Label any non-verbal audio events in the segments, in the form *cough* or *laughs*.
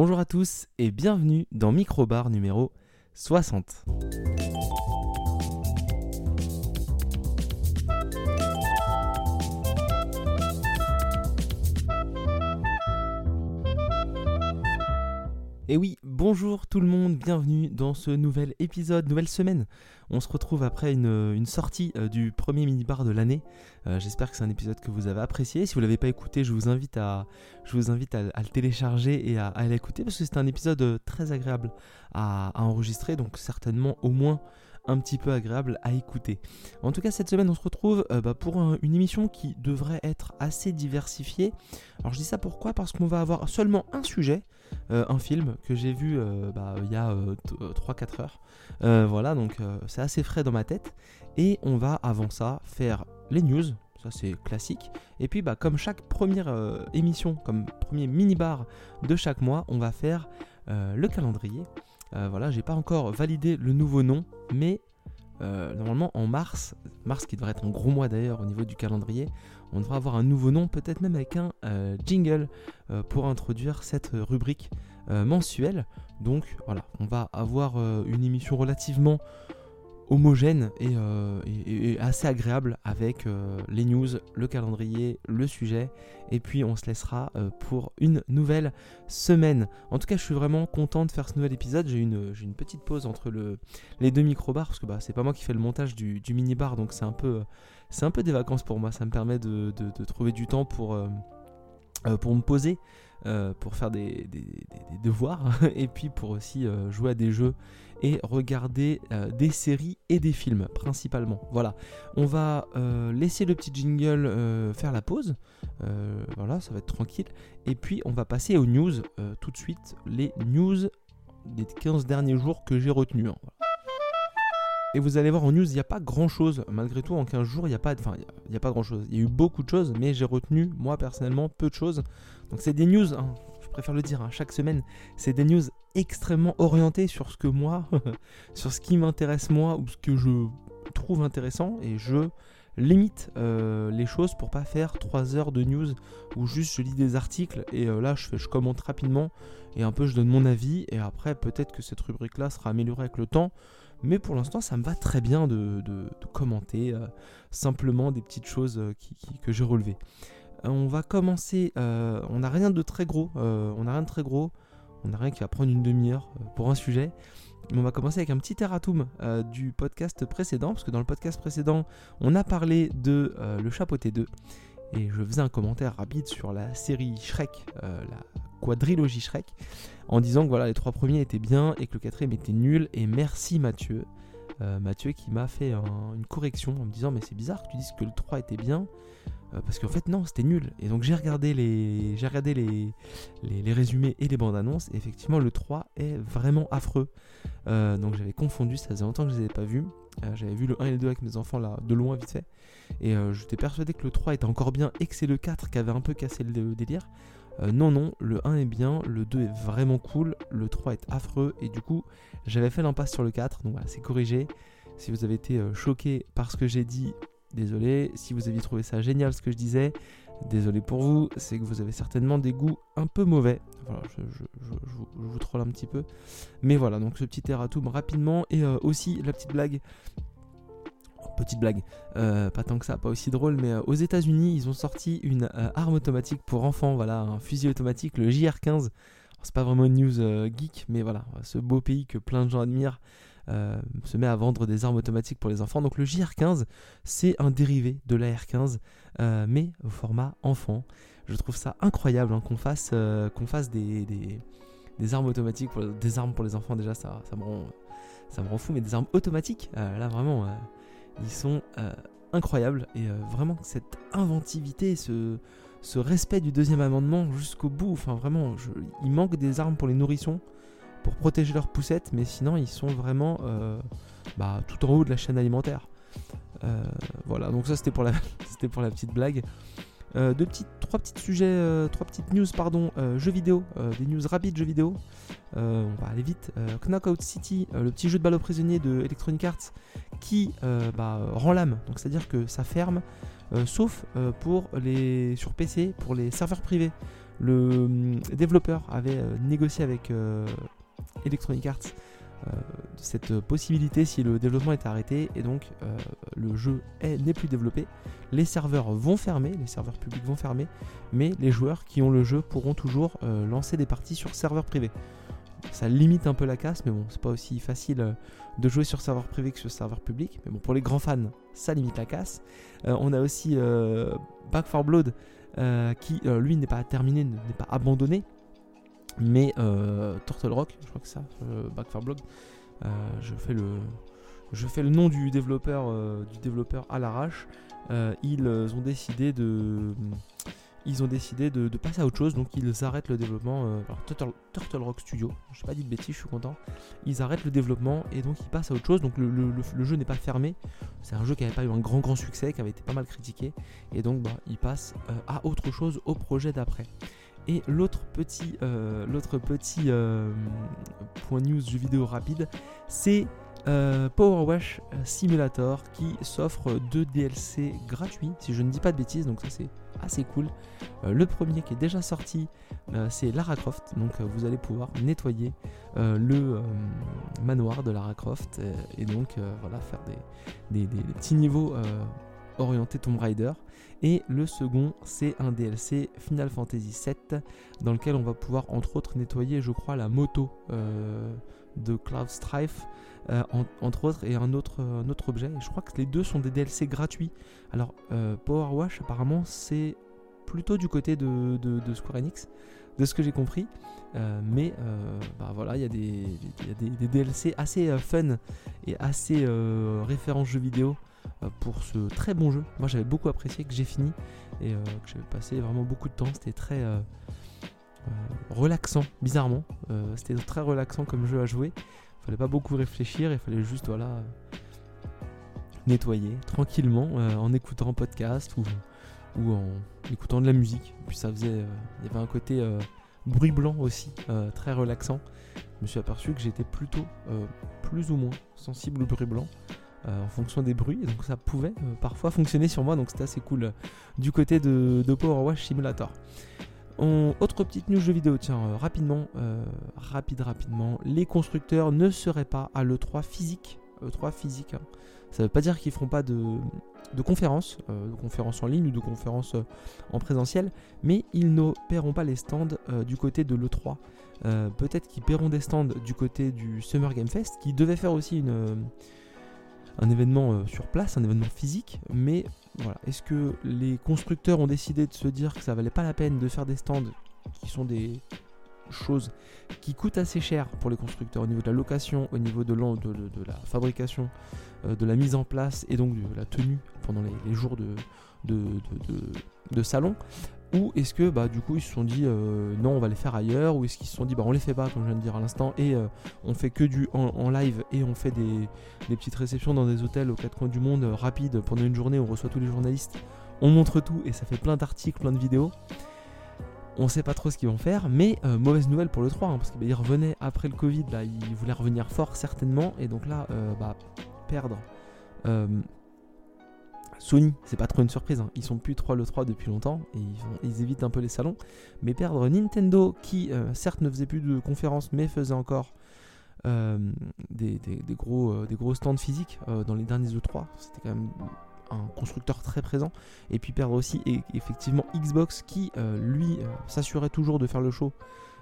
Bonjour à tous et bienvenue dans Microbar numéro 60. Et oui, bonjour tout le monde, bienvenue dans ce nouvel épisode, nouvelle semaine. On se retrouve après une, sortie euh, du premier mini-bar de l'année. Euh, j'espère que c'est un épisode que vous avez apprécié. Si vous ne l'avez pas écouté, je vous invite à, je vous invite à, le télécharger et à, l'écouter parce que c'est un épisode euh, très agréable à, enregistrer, donc certainement au moins un petit peu agréable à écouter. En tout cas, cette semaine, on se retrouve bah, pour une émission qui devrait être assez diversifiée. Alors, je dis ça pourquoi? Parce qu'on va avoir seulement un sujet, euh, un film que j'ai vu euh, bah, il y a 3-4 heures. voilà, donc c'est assez frais dans ma tête. Et on va, avant ça, faire les news. Ça c'est classique. Et puis bah, comme chaque première émission, comme premier mini-bar de chaque mois, on va faire le calendrier. Euh, voilà, j'ai pas encore validé le nouveau nom, mais euh, normalement en mars, mars qui devrait être un gros mois d'ailleurs au niveau du calendrier, on devrait avoir un nouveau nom, peut-être même avec un euh, jingle pour introduire cette rubrique mensuelle. Donc voilà, on va avoir une émission relativement homogène euh, et, assez agréable avec euh, les news, le calendrier, le sujet. Et puis on se laissera euh, pour une nouvelle semaine. En tout cas, je suis vraiment content de faire ce nouvel épisode. J'ai une, petite pause entre le, les deux micro-bars parce que bah, c'est pas moi qui fais le montage du, mini-bar. Donc c'est un peu des vacances pour moi. Ça me permet de, trouver du temps pour, pour me poser. pour faire des, devoirs *laughs* et puis pour aussi jouer à des jeux et regarder euh, des séries et des films principalement. Voilà, on va euh, laisser le petit jingle euh, faire la pause. voilà, ça va être tranquille. Et puis on va passer aux news tout de suite. Les news des 15 derniers jours que j'ai retenus. Hein, et vous allez voir en news, il n'y a pas grand chose. Malgré tout, en 15 jours, il n'y a, pas, enfin, il a pas grand chose. Il y a eu beaucoup de choses, mais j'ai retenu, moi personnellement, peu de choses. Donc c'est des news, hein, je préfère le dire, hein, chaque semaine, c'est des news extrêmement orientées sur ce que moi, *laughs* sur ce qui m'intéresse moi, ou ce que je trouve intéressant, et je limite euh, les choses pour pas faire 3 heures de news où juste je lis des articles et euh, là je, je commente rapidement et un peu je donne mon avis et après peut-être que cette rubrique là sera améliorée avec le temps mais pour l'instant, ça me va très bien de, commenter euh, simplement des petites choses euh, que j'ai relevées. Euh, on va commencer. on n'a rien de très gros. on n'a rien de très gros. On n'a rien qui va prendre une demi-heure pour un sujet. On va commencer avec un petit erratum du podcast précédent. Parce que dans le podcast précédent, on a parlé de Le Chapeauté 2. Et je faisais un commentaire rapide sur la série Shrek, la quadrilogie Shrek en disant que voilà, les trois premiers étaient bien et que le quatrième était nul. Et merci Mathieu. Euh, Mathieu qui m'a fait une correction en me disant mais c'est bizarre que tu dises que le 3 était bien. Euh, parce qu'en fait non, c'était nul. Et donc j'ai regardé, les, j'ai regardé les, résumés et les bandes annonces. Et effectivement le 3 est vraiment affreux. Euh, donc j'avais confondu, ça faisait longtemps que je ne les avais pas vus. j'avais vu le 1 et le 2 avec mes enfants là de loin vite fait. Et j'étais persuadé que le 3 était encore bien et que c'est le 4 qui avait un peu cassé le délire. Euh, non, non, le 1 est bien, le 2 est vraiment cool, le 3 est affreux, et du coup, j'avais fait l'impasse sur le 4, donc voilà, c'est corrigé. Si vous avez été euh, choqué par ce que j'ai dit, désolé. Si vous aviez trouvé ça génial ce que je disais, désolé pour vous, c'est que vous avez certainement des goûts un peu mauvais. Voilà, je, vous troll un petit peu. Mais voilà, donc ce petit erratum rapidement, et euh, aussi la petite blague petite blague, euh, pas tant que ça, pas aussi drôle, mais euh, aux États-Unis, ils ont sorti une euh, arme automatique pour enfants, voilà, un fusil automatique, le JR-15. C'est pas vraiment une news geek, mais voilà, ce beau pays que plein de gens admirent se met à vendre des armes automatiques pour les enfants. Donc le JR-15, c'est un dérivé de l'AR-15, mais au format enfant. Je trouve ça incroyable hein, qu'on fasse, des, armes automatiques, pour, des armes pour les enfants. Déjà, ça, me, rend, ça me rend fou, mais des armes automatiques, là vraiment ils sont euh, incroyables et euh, vraiment cette inventivité, ce, respect du deuxième amendement jusqu'au bout. Enfin, vraiment, il manque des armes pour les nourrissons pour protéger leurs poussettes, mais sinon, ils sont vraiment euh, bah, tout en haut de la chaîne alimentaire. voilà, donc ça c'était pour la *laughs* petite blague. Euh, deux petites, trois petits sujets, euh, trois petites news, pardon, euh, jeux vidéo, des news rapides jeux vidéo. on va aller vite. Knockout City, le petit jeu de balle aux prisonniers de Electronic Arts, qui bah, rend l'âme. Donc c'est-à-dire que ça ferme, sauf pour les sur PC, pour les serveurs privés. le hum, développeur avait négocié avec Electronic Arts cette possibilité si le développement est arrêté et donc le jeu n'est plus développé. Les serveurs vont fermer, les serveurs publics vont fermer, mais les joueurs qui ont le jeu pourront toujours lancer des parties sur serveur privé ça limite un peu la casse, mais bon, c'est pas aussi facile euh, de jouer sur serveur privé que sur serveur public. Mais bon, pour les grands fans, ça limite la casse. Euh, on a aussi euh, Back 4 Blood, qui lui n'est pas terminé, n'est pas abandonné. Mais Turtle Rock, je crois que ça, Back 4 Blood, je fais le. Je fais le nom du développeur, du développeur à l'arrache. ils ont décidé de, ils ont décidé de, passer à autre chose, donc ils arrêtent le développement. Euh, alors Turtle, Rock Studio, je n'ai pas dit de bêtises, je suis content. Ils arrêtent le développement et donc ils passent à autre chose. Donc le, jeu n'est pas fermé. C'est un jeu qui n'avait pas eu un grand grand succès, qui avait été pas mal critiqué. Et donc bah, ils passent euh, à autre chose au projet d'après. Et l'autre petit, euh, l'autre petit point news jeu vidéo rapide, c'est Power Wash Simulator qui s'offre deux DLC gratuits, si je ne dis pas de bêtises, donc ça c'est assez cool. Euh, le premier qui est déjà sorti, euh, c'est Lara Croft. Donc euh, vous allez pouvoir nettoyer le manoir de Lara Croft et donc voilà faire des, petits niveaux orientés Tomb Raider. Et le second, c'est un DLC Final Fantasy VII dans lequel on va pouvoir entre autres nettoyer, je crois, la moto de Cloud Strife. entre autres, et un autre, autre objet. Et je crois que les deux sont des DLC gratuits. Alors, Power Wash, apparemment, c'est plutôt du côté de, Square Enix, de ce que j'ai compris. Euh, mais euh, bah voilà, il y a, des, DLC assez euh, fun et assez référence jeux vidéo pour ce très bon jeu. Moi j'avais beaucoup apprécié, que j'ai fini et que j'avais passé vraiment beaucoup de temps. C'était très relaxant, bizarrement. C'était très relaxant comme jeu à jouer. Il fallait pas beaucoup réfléchir, il fallait juste voilà nettoyer tranquillement en écoutant un podcast ou ou en écoutant de la musique. Puis ça faisait. Euh, il y avait un côté euh, bruit blanc aussi, euh, très relaxant. Je me suis aperçu que j'étais plutôt plus ou moins sensible au bruit blanc. En fonction des bruits, donc ça pouvait parfois fonctionner sur moi, donc c'était assez cool du côté de, Power Wash Simulator. autre petite news jeu vidéo, tiens, rapidement, rapide, rapidement, les constructeurs ne seraient pas à l'E3 physique, E3 physique, hein. ça veut pas dire qu'ils feront pas de, de conférences, euh, de conférences en ligne ou de conférences euh, en présentiel, mais ils n'opéreront pas les stands euh, du côté de l'E3. Peut-être qu'ils paieront des stands du côté du Summer Game Fest, qui devait faire aussi une, un événement sur place, un événement physique, mais voilà, est-ce que les constructeurs ont décidé de se dire que ça valait pas la peine de faire des stands qui sont des choses qui coûtent assez cher pour les constructeurs au niveau de la location, au niveau de, de la fabrication euh, de la mise en place et donc de la tenue pendant les, jours de, salon ou est-ce que bah, du coup ils se sont dit euh, non on va les faire ailleurs ou est-ce qu'ils se sont dit bah on les fait pas comme je viens de dire à l'instant et euh, on fait que du en, live et on fait des, petites réceptions dans des hôtels aux quatre coins du monde rapides. Pendant une journée on reçoit tous les journalistes on montre tout et ça fait plein d'articles plein de vidéos. On sait pas trop ce qu'ils vont faire mais mauvaise nouvelle pour le 3 hein, parce qu'ils bah, revenaient après le Covid là ils voulaient revenir fort certainement et donc là bah perdre. Euh, Sony, c'est pas trop une surprise, hein. ils sont plus 3 le 3 depuis longtemps et ils, évitent un peu les salons. Mais perdre Nintendo, qui euh, certes ne faisait plus de conférences mais faisait encore euh, des, gros, des gros stands physiques dans les derniers E3, c'était quand même un constructeur très présent. Et puis perdre aussi effectivement Xbox qui lui s'assurait toujours de faire le show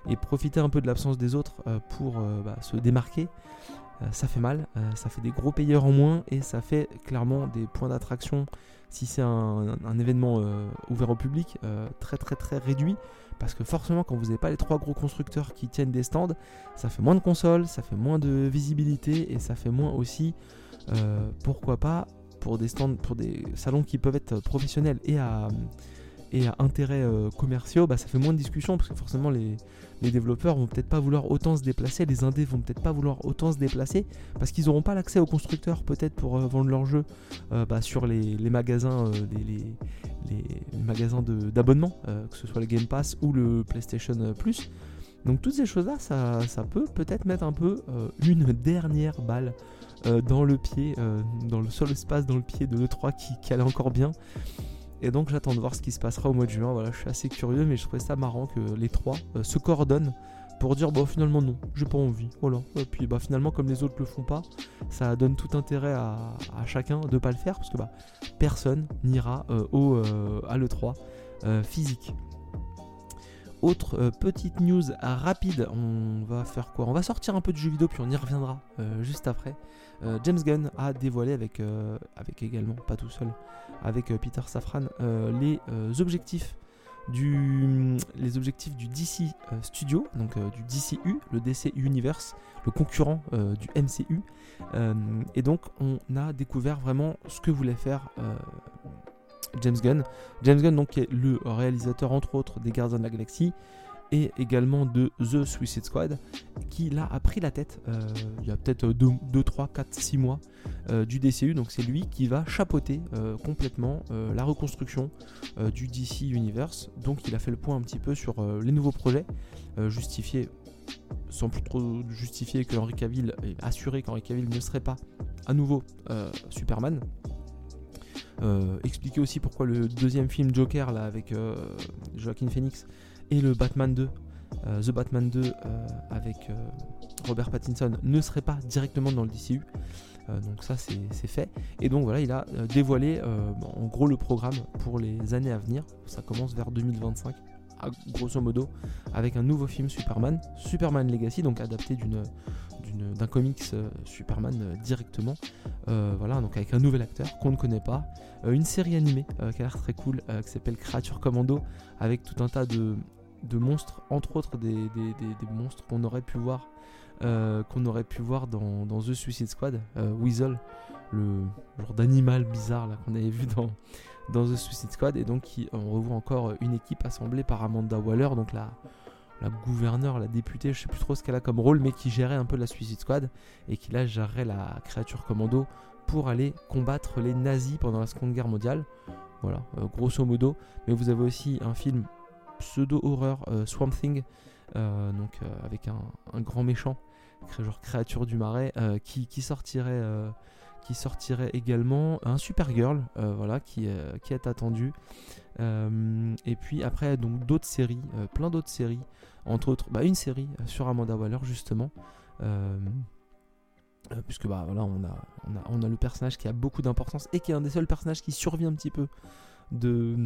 et profiter un peu de l'absence des autres pour bah, se démarquer. Euh, ça fait mal, euh, ça fait des gros payeurs en moins et ça fait clairement des points d'attraction si c'est un, événement euh, ouvert au public très très très réduit. Parce que forcément quand vous n'avez pas les trois gros constructeurs qui tiennent des stands ça fait moins de consoles, ça fait moins de visibilité et ça fait moins aussi pourquoi pas pour des stands, pour des salons qui peuvent être professionnels et à et à intérêt euh, commerciaux, bah, ça fait moins de discussions parce que forcément les, développeurs vont peut-être pas vouloir autant se déplacer, les indés vont peut-être pas vouloir autant se déplacer parce qu'ils n'auront pas l'accès aux constructeurs peut-être pour euh, vendre leurs jeux euh, bah, sur les, magasins, les, magasins d'abonnement, que ce soit le Game Pass ou le PlayStation Plus. Donc toutes ces choses-là, ça, peut peut-être mettre un peu une dernière balle dans le pied, dans le seul espace dans le pied de l'E3 qui, qui allait encore bien. Et donc j'attends de voir ce qui se passera au mois de juin. Voilà, je suis assez curieux, mais je trouvais ça marrant que les trois se coordonnent pour dire bon finalement non, j'ai pas envie. Voilà. Et puis bah finalement comme les autres le font pas, ça donne tout intérêt à, chacun de pas le faire parce que bah personne n'ira au à l'E3 physique. Autre petite news rapide, on va faire quoi? On va sortir un peu de jeux vidéo puis on y reviendra juste après. Euh, James Gunn a dévoilé avec, euh, avec également, pas tout seul, avec euh, Peter Safran, les objectifs du, les objectifs du DC Studio, donc du DCU, le DC Universe, le concurrent du MCU. et donc on a découvert vraiment ce que voulait faire James Gunn. James Gunn donc est le réalisateur entre autres des Gardiens de la Galaxie, et également de The Suicide Squad, qui là a pris la tête euh, il y a peut-être 2, 3, 4, 6 mois euh, du DCU. Donc c'est lui qui va chapeauter euh, complètement la reconstruction du DC Universe. Donc il a fait le point un petit peu sur les nouveaux projets, justifié sans plus trop justifier que Henry Cavill, assuré qu'Henry Cavill ne serait pas à nouveau Superman. expliquer aussi pourquoi le deuxième film Joker là avec Joaquin Phoenix et le Batman 2, euh, The Batman 2 euh, avec euh, Robert Pattinson ne serait pas directement dans le DCU. donc ça c'est fait. Et donc voilà, il a dévoilé en gros le programme pour les années à venir. Ça commence vers 2025 grosso modo, avec un nouveau film Superman, Superman Legacy, donc adapté d'un comics Superman directement. voilà, donc avec un nouvel acteur qu'on ne connaît pas. une série animée qui a l'air très cool, qui s'appelle Creature Commando, avec tout un tas de, de monstres, entre autres des, monstres qu'on aurait pu voir, euh, qu'on aurait pu voir dans, The Suicide Squad, euh, Weasel, le genre d'animal bizarre qu'on avait vu dans, dans The Suicide Squad, et donc on revoit encore une équipe assemblée par Amanda Waller, donc la, la gouverneure, la députée, je sais plus trop ce qu'elle a comme rôle, mais qui gérait un peu la Suicide Squad, et qui là gérerait la créature commando pour aller combattre les nazis pendant la Seconde Guerre mondiale. Voilà, euh, grosso modo. Mais vous avez aussi un film pseudo-horreur euh, Swamp Thing, euh, donc euh, avec un, grand méchant, genre créature du marais, qui, sortirait qui sortirait également un Supergirl, voilà, qui, est attendu. et puis après, donc d'autres séries, plein d'autres séries, entre autres, bah, une série sur Amanda Waller justement. puisque bah voilà on a, on a, on a le personnage qui a beaucoup d'importance et qui est un des seuls personnages qui survit un petit peu de,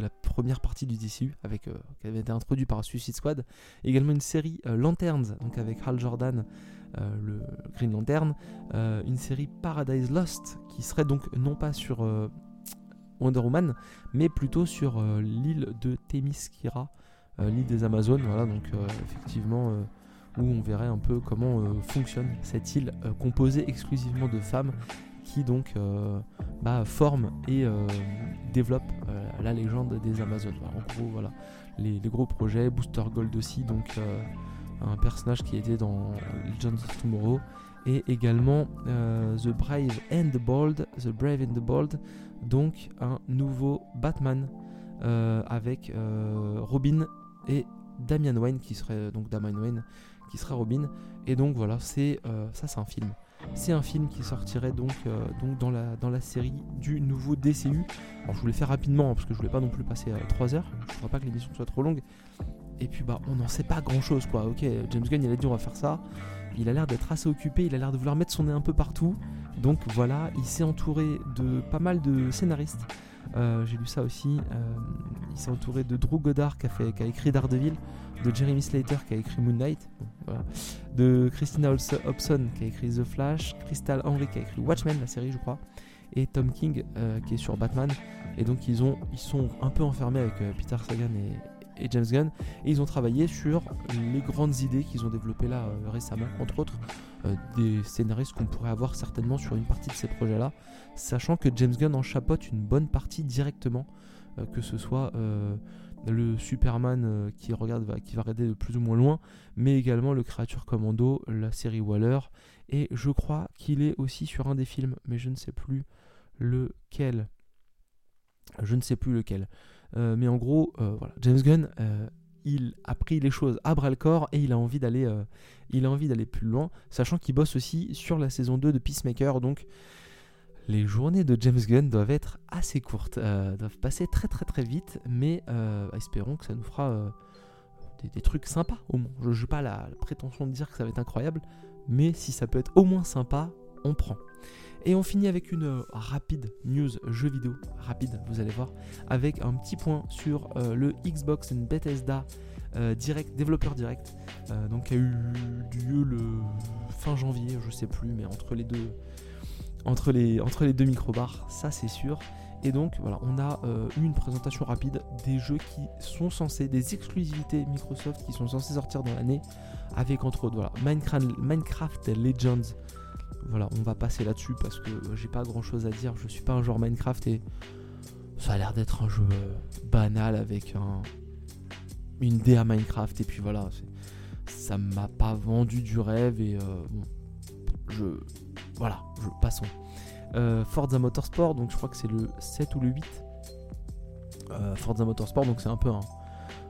la première partie du DCU avec, euh, qui avait été introduit par Suicide Squad. Également une série euh, Lanterns, donc avec Hal Jordan, euh, le Green Lantern. une série Paradise Lost qui serait donc non pas sur Wonder Woman, mais plutôt sur l'île de Themyscira, l'île des Amazones. Voilà, donc effectivement où on verrait un peu comment fonctionne cette île composée exclusivement de femmes qui donc euh, bah, forme et euh, développe euh, la légende des Amazones. en gros, voilà, les, gros projets, Booster Gold aussi, donc un personnage qui était dans Legends of Tomorrow, et également The Brave and the Bold, The Brave and the Bold, donc un nouveau Batman avec Robin et Damian Wayne qui serait donc Damian Wayne qui serait Robin. Et donc voilà c'est ça c'est un film c'est un film qui sortirait donc, euh, dans, la, série du nouveau DCU. Alors je voulais faire rapidement hein, parce que je voulais pas non plus passer 3 heures. Je voudrais pas que l'émission soit trop longue. Et puis bah on n'en sait pas grand chose quoi. Ok, James Gunn il a dit on va faire ça. Il a l'air d'être assez occupé, il a l'air de vouloir mettre son nez un peu partout. Donc voilà, il s'est entouré de pas mal de scénaristes. Euh, j'ai lu ça aussi. Euh, il s'est entouré de Drew Goddard qui a, qui a écrit Daredevil, de Jeremy Slater qui a écrit Moon Knight, de Christina Hobson qui a écrit The Flash, Crystal Henry qui a écrit Watchmen, la série je crois, et Tom King euh, qui est sur Batman. Et donc ils, ont, ils sont un peu enfermés avec Peter Sagan et, James Gunn, et ils ont travaillé sur les grandes idées qu'ils ont développées là récemment, entre autres des scénaristes qu'on pourrait avoir certainement sur une partie de ces projets-là, sachant que James Gunn en chapote une bonne partie directement, que ce soit le Superman euh, qui, regarde, qui va regarder de plus ou moins loin, mais également le Créature Commando, la série Waller, et je crois qu'il est aussi sur un des films, mais je ne sais plus lequel. Je ne sais plus lequel. Euh, mais en gros, euh, James Gunn, il a pris les choses à bras le corps et il a envie d'aller, il a envie d'aller plus loin, sachant qu'il bosse aussi sur la saison 2 de Peacemaker, donc les journées de James Gunn doivent être assez courtes, euh, doivent passer très très très vite, mais euh, espérons que ça nous fera euh, des, trucs sympas au moins. Je n'ai pas la, prétention de dire que ça va être incroyable, mais si ça peut être au moins sympa, on prend. Et on finit avec une rapide news jeu vidéo, rapide, vous allez voir, avec un petit point sur le Xbox Bethesda direct, développeur direct, donc qui a eu lieu le fin janvier, je sais plus, mais entre les deux, entre les, entre les deux microbars, ça c'est sûr. Et donc voilà, on a eu une présentation rapide des jeux qui sont censés, des exclusivités Microsoft qui sont censés sortir dans l'année, avec entre autres voilà, Minecraft, Minecraft Legends. Voilà, on va passer là-dessus parce que j'ai pas grand chose à dire. Je suis pas un joueur Minecraft et ça a l'air d'être un jeu euh, banal avec un, une DA Minecraft. Et puis voilà, ça m'a pas vendu du rêve et euh, bon, je voilà, je, passons. Euh, Forza Motorsport, donc je crois que c'est le 7 ou le 8. Euh, Forza Motorsport, donc c'est un peu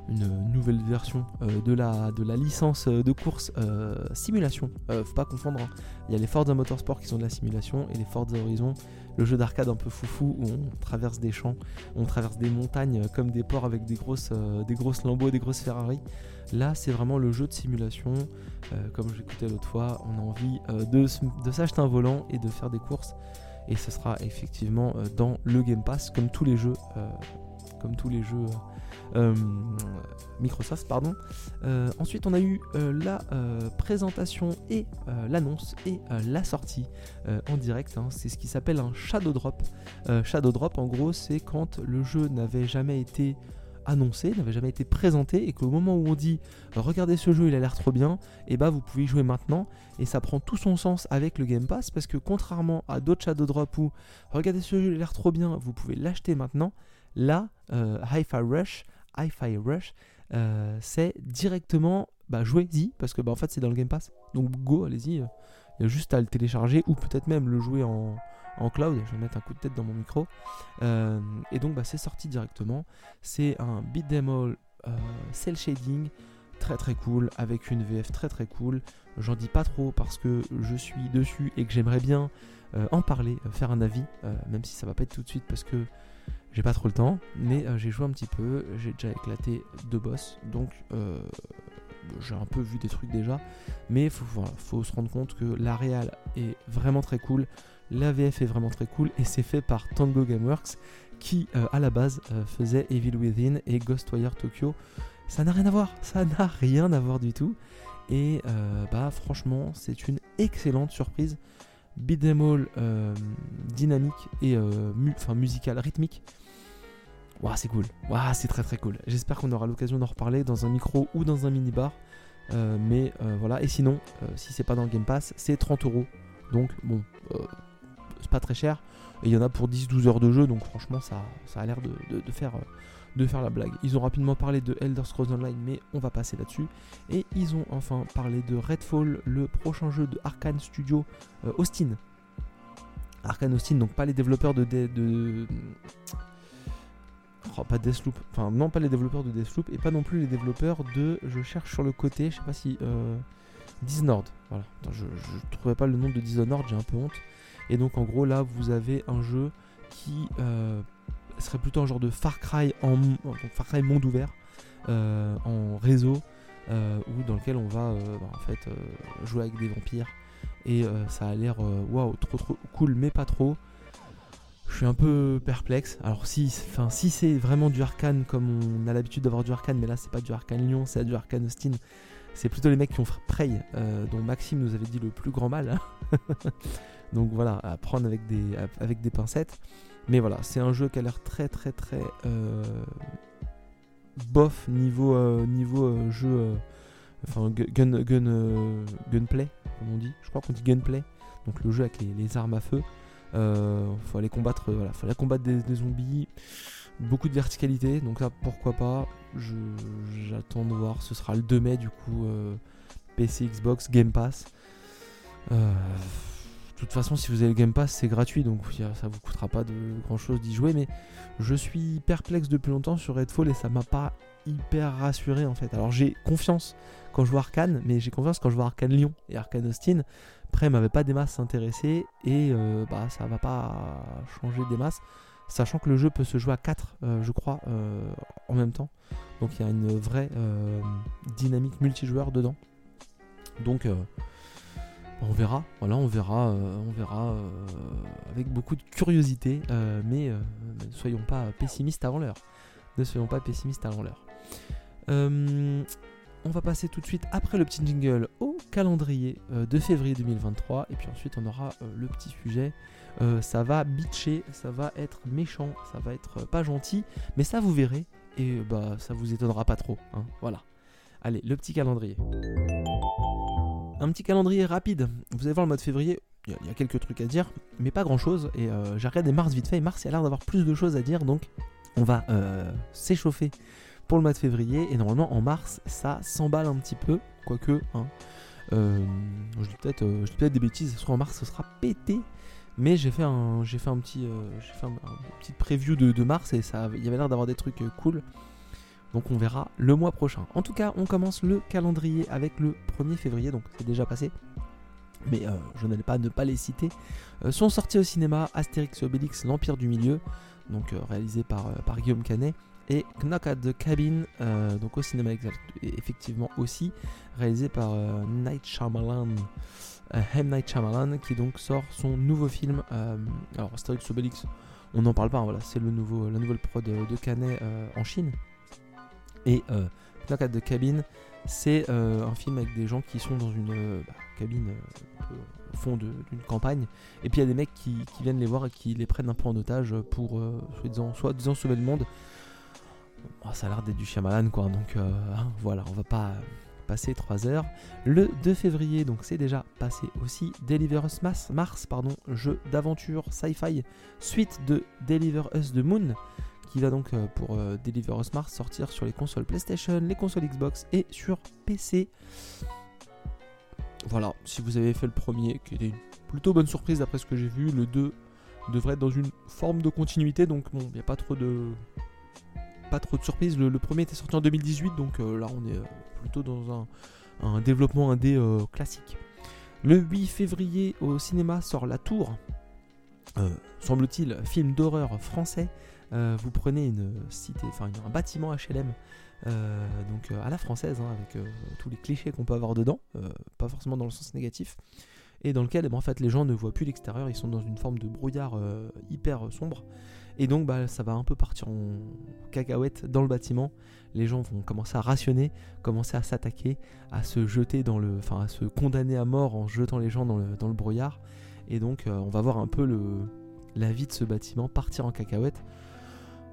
une nouvelle version euh, de, la, de la licence de course simulation. faut pas confondre, hein. il y a les Forza Motorsport qui sont de la simulation et les Forza Horizon, le jeu d'arcade un peu foufou où on traverse des champs, on traverse des montagnes comme des ports avec des grosses, des grosses Lambo, des grosses Ferrari. Là, c'est vraiment le jeu de simulation. Euh, comme j'écoutais l'autre fois, on a envie euh, de, s'acheter un volant et de faire des courses. Et ce sera effectivement euh, dans le Game Pass, comme tous les jeux, comme tous les jeux Microsoft, pardon. ensuite, on a eu la présentation et l'annonce et la sortie en direct. Hein. c'est ce qui s'appelle un Shadow Drop. Shadow Drop, en gros, c'est quand le jeu n'avait jamais été annoncé, n'avait jamais été présenté et qu'au moment où on dit regardez ce jeu, il a l'air trop bien, et eh bah vous pouvez y jouer maintenant et ça prend tout son sens avec le Game Pass parce que contrairement à d'autres Shadow Drop où regardez ce jeu, il a l'air trop bien, vous pouvez l'acheter maintenant, là, euh, Hi-Fi Rush, Hi-Fi Rush, euh, c'est directement bah, jouez-y parce que bah, en fait c'est dans le Game Pass. Donc go, allez-y, il y a juste à le télécharger ou peut-être même le jouer en, cloud. Je vais mettre un coup de tête dans mon micro. Euh, et donc, bah, c'est sorti directement. C'est un beat them all euh, cell shading très très cool avec une VF très très cool. J'en dis pas trop parce que je suis dessus et que j'aimerais bien euh, en parler, faire un avis, même si ça va pas être tout de suite parce que j'ai pas trop le temps. Mais j'ai joué un petit peu, j'ai déjà éclaté deux boss, donc j'ai un peu vu des trucs déjà. Mais faut, faut se rendre compte que la réal est vraiment très cool. La VF est vraiment très cool et c'est fait par Tango Gameworks qui euh, à la base euh, faisait Evil Within et Ghostwire Tokyo. Ça n'a rien à voir, ça n'a rien à voir du tout. Et euh, bah franchement c'est une excellente surprise. Beat'em all dynamique et enfin musical, rythmique. Waouh c'est cool, waouh c'est très très cool. J'espère qu'on aura l'occasion d'en reparler dans un micro ou dans un mini bar. mais voilà, et sinon, si c'est pas dans le Game Pass, c'est 30 euros. Donc bon, c'est pas très cher. Et il y en a pour 10-12 heures de jeu, donc franchement, ça, ça a l'air de, faire, de faire la blague. Ils ont rapidement parlé de Elder Scrolls Online, mais on va passer là-dessus. Et ils ont enfin parlé de Redfall, le prochain jeu de Arkane Studio euh, Austin. Arkane Austin, donc pas les développeurs de. de, Oh, pas Deathloop, enfin non pas les développeurs de Deathloop et pas non plus les développeurs de, je cherche sur le côté, je sais pas si, euh, voilà, je, je trouvais pas le nom de Dishonored, j'ai un peu honte, et donc en gros là vous avez un jeu qui euh, serait plutôt un genre de Far Cry en Far Cry monde ouvert euh, en réseau euh, dans lequel on va bah, en fait jouer avec des vampires et ça a l'air waouh trop trop cool mais pas trop. Je suis un peu perplexe. Alors si, si c'est vraiment du arcane comme on a l'habitude d'avoir du arcane, mais là c'est pas du arcane Lyon, c'est du arcane Austin. C'est plutôt les mecs qui ont Prey, dont Maxime nous avait dit le plus grand mal. Hein. *laughs* Donc voilà, à prendre avec des, avec des pincettes. Mais voilà, c'est un jeu qui a l'air très très très euh, bof niveau, euh, niveau euh, jeu, enfin gun, gun, gunplay, comme on dit. Je crois qu'on dit gunplay. Donc le jeu avec les, armes à feu. Faut aller combattre, voilà, faut aller combattre des, zombies. Beaucoup de verticalité, donc là pourquoi pas. J'attends de voir. Ce sera le 2 mai du coup. PC, Xbox, Game Pass. Toute façon, si vous avez le Game Pass, c'est gratuit, donc ça vous coûtera pas de grand chose d'y jouer. Mais je suis perplexe depuis longtemps sur Redfall et ça m'a pas hyper rassuré en fait. Alors j'ai confiance quand je vois Arkane, mais j'ai confiance quand je vois Arkane Lyon et Arkane Austin. Après, m'avait pas des masses intéressées et euh, bah ça va pas changer des masses, sachant que le jeu peut se jouer à 4, euh, je crois, euh, en même temps. Donc il y a une vraie dynamique multijoueur dedans. Donc on verra, voilà, on verra, on verra avec beaucoup de curiosité, mais ne soyons pas pessimistes avant l'heure. Ne soyons pas pessimistes avant l'heure. on va passer tout de suite après le petit jingle au calendrier de février 2023 et puis ensuite on aura le petit sujet. ça va bitcher, ça va être méchant, ça va être pas gentil, mais ça vous verrez et bah ça vous étonnera pas trop. Hein, voilà. Allez, le petit calendrier. Un petit calendrier rapide. Vous allez voir le mois de février, il y, a quelques trucs à dire, mais pas grand chose. Et euh, j'ai regardé Mars vite fait, et Mars il a l'air d'avoir plus de choses à dire, donc on va euh, s'échauffer pour le mois de février. Et normalement en mars, ça s'emballe un petit peu, quoique. Hein, euh, je dis peut-être peut des bêtises, soit en mars ce sera pété. Mais j'ai fait un, petit, j'ai preview de, de, mars et ça, il y avait l'air d'avoir des trucs cool. Donc on verra le mois prochain. En tout cas, on commence le calendrier avec le 1er février, donc c'est déjà passé. Mais euh, je n'allais pas ne pas les citer. Euh, sont sortis au cinéma Astérix et Obélix, l'Empire du Milieu, donc euh, réalisé par, Guillaume Canet, et Knock at the Cabin, donc au cinéma effectivement aussi, réalisé par Night Shyamalan. M. Night Shyamalan, qui donc sort son nouveau film. alors Astérix Obélix, on n'en parle pas, hein, c'est le nouveau, la nouvelle prod de Canet en Chine. Et euh, Knock at the Cabin, c'est euh, un film avec des gens qui sont dans une euh, bah, cabine au fond d'une campagne. Et puis il y a des mecs qui, viennent les voir et qui les prennent un peu en otage pour soit disant sauver le monde. ça a l'air d'être du malade quoi. Donc hein, voilà, on va pas passer 3 heures. Le 2 février, donc c'est déjà passé aussi, Deliver Us Mars, Mars pardon, jeu d'aventure sci-fi, suite de Deliver Us the Moon, qui va donc euh, pour euh, Deliver Us Mars sortir sur les consoles PlayStation, les consoles Xbox et sur PC. Voilà, si vous avez fait le premier, qui était une plutôt bonne surprise d'après ce que j'ai vu, le 2 devrait être dans une forme de continuité, donc bon, il n'y a pas trop de pas trop de surprises. Le, premier était sorti en 2018, donc euh, là on est plutôt dans un, développement indé classique. Le 8 février au cinéma sort La Tour, semble-t-il, film d'horreur français euh, vous prenez une cité, enfin un bâtiment HLM, euh, donc euh, à la française, hein, avec tous les clichés qu'on peut avoir dedans, pas forcément dans le sens négatif, et dans lequel eh ben, en fait les gens ne voient plus l'extérieur, ils sont dans une forme de brouillard hyper sombre, et donc bah, ça va un peu partir en cacahuète dans le bâtiment. Les gens vont commencer à rationner, commencer à s'attaquer, à se jeter dans le, enfin à se condamner à mort en jetant les gens dans le, dans le brouillard. Et donc on va voir un peu le, la vie de ce bâtiment partir en cacahuète.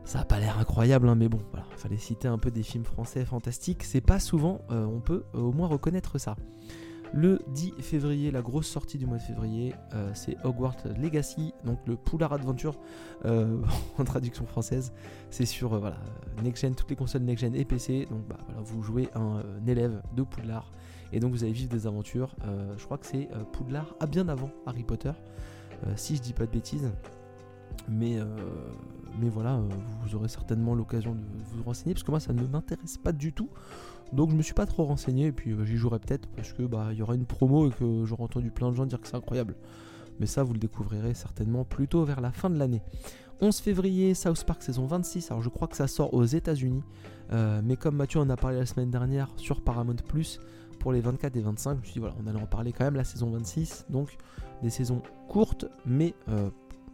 Ça a pas l'air incroyable, hein, mais bon, voilà, fallait citer un peu des films français fantastiques. C'est pas souvent, euh, on peut euh, au moins reconnaître ça. Le 10 février, la grosse sortie du mois de février, euh, c'est Hogwarts Legacy, donc le Poulard Adventure *laughs* en traduction française. C'est sur voilà, Next Gen, toutes les consoles Next Gen et PC. Donc bah, voilà, vous jouez un, élève de Poudlard et donc vous allez vivre des aventures. je crois que c'est Poudlard à bien avant Harry Potter, si je dis pas de bêtises. Mais, euh, mais voilà, euh, vous aurez certainement l'occasion de vous renseigner parce que moi ça ne m'intéresse pas du tout. Donc je me suis pas trop renseigné et puis euh, j'y jouerai peut-être parce que bah il y aura une promo et que j'aurai entendu plein de gens dire que c'est incroyable. Mais ça vous le découvrirez certainement plutôt vers la fin de l'année. 11 février, South Park saison 26. Alors je crois que ça sort aux États-Unis, mais comme Mathieu en a parlé la semaine dernière sur Paramount Plus pour les 24 et 25, je me suis dit voilà, on allait en parler quand même la saison 26. Donc des saisons courtes, mais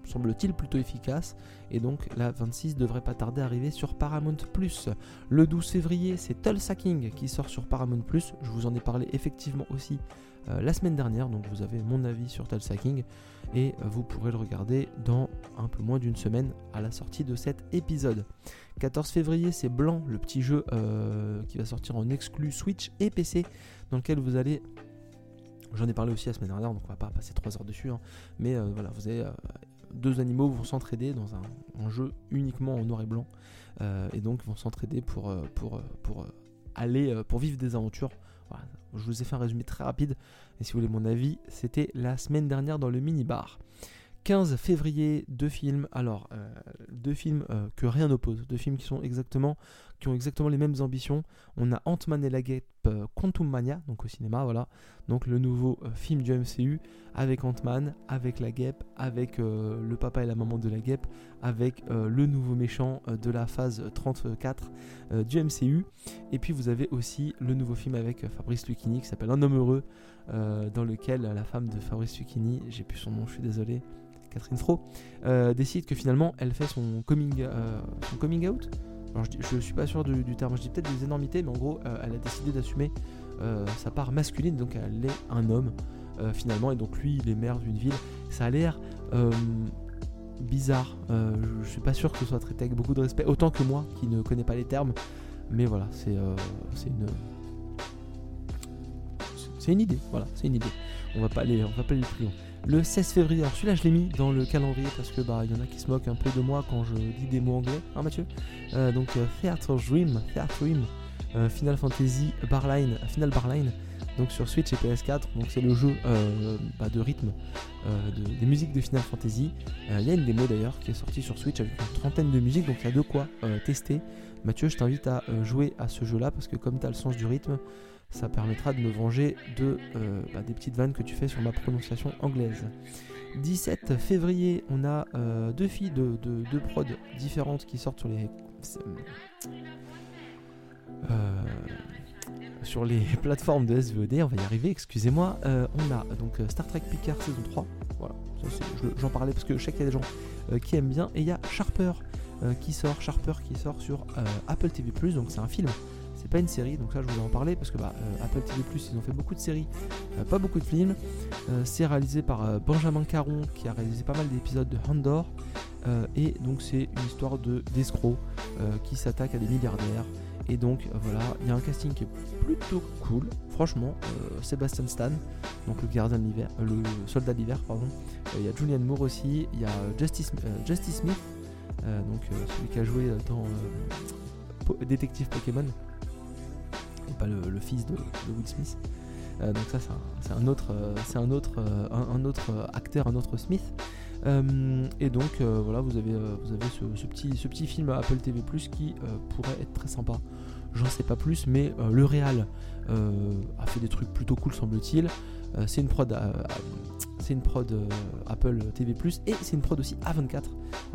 semble-t-il plutôt efficace et donc la 26 devrait pas tarder à arriver sur Paramount Plus. Le 12 février, c'est Tulsa King qui sort sur Paramount Plus. Je vous en ai parlé effectivement aussi euh, la semaine dernière, donc vous avez mon avis sur Tulsa King et euh, vous pourrez le regarder dans un peu moins d'une semaine à la sortie de cet épisode. 14 février, c'est Blanc, le petit jeu euh, qui va sortir en exclu Switch et PC, dans lequel vous allez J'en ai parlé aussi la semaine dernière, donc on va pas passer 3 heures dessus. Hein. Mais voilà, vous avez deux animaux vont s'entraider dans un, jeu uniquement en noir et blanc euh, et donc vont s'entraider pour, euh, euh, aller vivre des aventures. je vous ai fait un résumé très rapide. Et si vous voulez mon avis, c'était la semaine dernière dans le mini-bar. 15 février, deux films. Alors, deux films que rien n'oppose. Deux films qui sont exactement, qui ont exactement les mêmes ambitions. On a Ant-Man et la Guêpe euh, Quantum Mania, donc au cinéma, voilà. Donc le nouveau film du MCU avec Ant-Man, avec la Guêpe, avec le papa et la maman de la Guêpe, avec le nouveau méchant de la phase 34 du MCU. Et puis vous avez aussi le nouveau film avec Fabrice Lucchini qui s'appelle Un homme heureux. dans lequel la femme de Fabrice Lucchini, j'ai plus son nom, je suis désolé, Catherine Fro, euh, décide que finalement elle fait son coming, euh, coming out. Je, ne suis pas sûr du, terme, je dis peut-être des énormités, mais en gros euh, elle a décidé d'assumer sa part masculine, donc elle est un homme finalement, et donc lui il est maire d'une ville. Ça a l'air bizarre, je, suis pas sûr que ce soit traité avec beaucoup de respect, autant que moi qui ne connais pas les termes, mais voilà, c'est une c'est une idée, voilà, c'est une idée. On va pas aller, on va pas aller plus loin le 16 février. Alors celui-là je l'ai mis dans le calendrier parce que bah il y en a qui se moquent un peu de moi quand je dis des mots anglais, hein Mathieu euh, Donc euh, Theater Dream, Theater Dream, euh, Final Fantasy Barline, Final Barline, donc sur Switch et PS4. Donc c'est le jeu bah, de rythme des musiques de Final Fantasy. Il y a une démo d'ailleurs qui est sortie sur Switch avec une trentaine de musiques, donc il y a de quoi tester. Mathieu, je t'invite à jouer à ce jeu-là parce que comme tu as le sens du rythme, ça permettra de me venger de, euh, bah, des petites vannes que tu fais sur ma prononciation anglaise. 17 février, on a euh, deux filles de, de, prod différentes qui sortent sur les. Euh, sur les *laughs* plateformes de SVOD, on va y arriver, excusez-moi. on a donc Star Trek Picard saison 3. Voilà, j'en parlais parce que je sais qu'il y a des gens qui aiment bien. Et il y a Sharper qui sort, Sharper qui sort sur Apple TV, donc c'est un film pas une série, donc ça je voulais en parler parce que bah, euh, Apple TV ils ont fait beaucoup de séries, euh, pas beaucoup de films. Euh, c'est réalisé par Benjamin Caron qui a réalisé pas mal d'épisodes de Handor. et donc c'est une histoire de d'escrocs qui s'attaque à des milliardaires. Et donc voilà, il y a un casting qui est plutôt cool. Franchement, Sébastien Stan, donc le gardien de l'hiver, le soldat d'hiver, pardon. Il y a Julianne Moore aussi, il y a Justice, Justice Smith, donc celui qui a joué dans Détective Pokémon pas le, fils de, Will Smith. Euh, donc ça c'est un, autre, c'est un autre, euh, un, autre acteur, un autre Smith. Euh, et donc voilà, vous avez, vous avez ce, petit, ce petit film Apple TV qui pourrait être très sympa. J'en sais pas plus, mais le Real a fait des trucs plutôt cool semble-t-il. c'est une prod, c'est une prod Apple TV et c'est une prod aussi A24.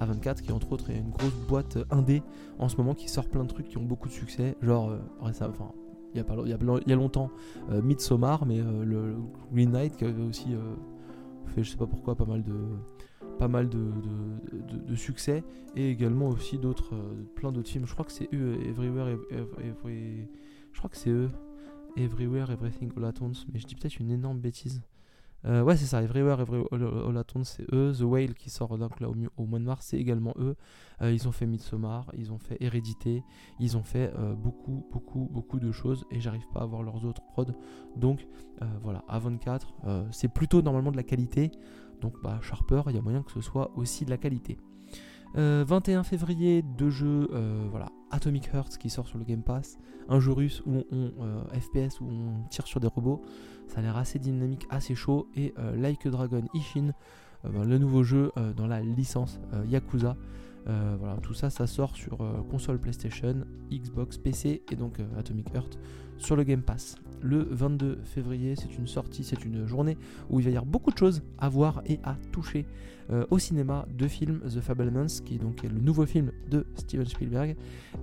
A24 qui entre autres est une grosse boîte indé en ce moment qui sort plein de trucs qui ont beaucoup de succès, genre enfin il y a, longtemps euh, Midsommar, mais euh, le, Green Knight qui avait aussi euh, fait, je sais pas pourquoi, pas mal de, pas mal de, succès, et également aussi d'autres, plein d'autres films. Je crois que c'est eux, Everywhere, je crois que c'est eux, Everywhere, Everything All At mais je dis peut-être une énorme bêtise. Euh, ouais, c'est ça, Everywhere, Everywhere All, c'est eux. The Whale qui sort donc là au, mois de mars, c'est également eux. Euh, ils ont fait Midsommar, ils ont fait Hérédité, ils ont fait euh, beaucoup, beaucoup, beaucoup de choses et j'arrive pas à voir leurs autres prods. Donc voilà, A24, c'est plutôt normalement de la qualité. Donc bah, Sharper, il y a moyen que ce soit aussi de la qualité. 21 février, deux jeux, voilà, Atomic Hearts qui sort sur le Game Pass, un jeu russe où on, FPS où on tire sur des robots. Ça a l'air assez dynamique, assez chaud. Et euh, Like a Dragon Ishin, euh, ben, le nouveau jeu euh, dans la licence Yakuza. voilà, tout ça, ça sort sur console PlayStation, Xbox, PC et donc Atomic Heart sur le Game Pass. Le 22 février, c'est une sortie, c'est une journée où il va y avoir beaucoup de choses à voir et à toucher au cinéma. Deux films, The Fablemans, qui est donc le nouveau film de Steven Spielberg,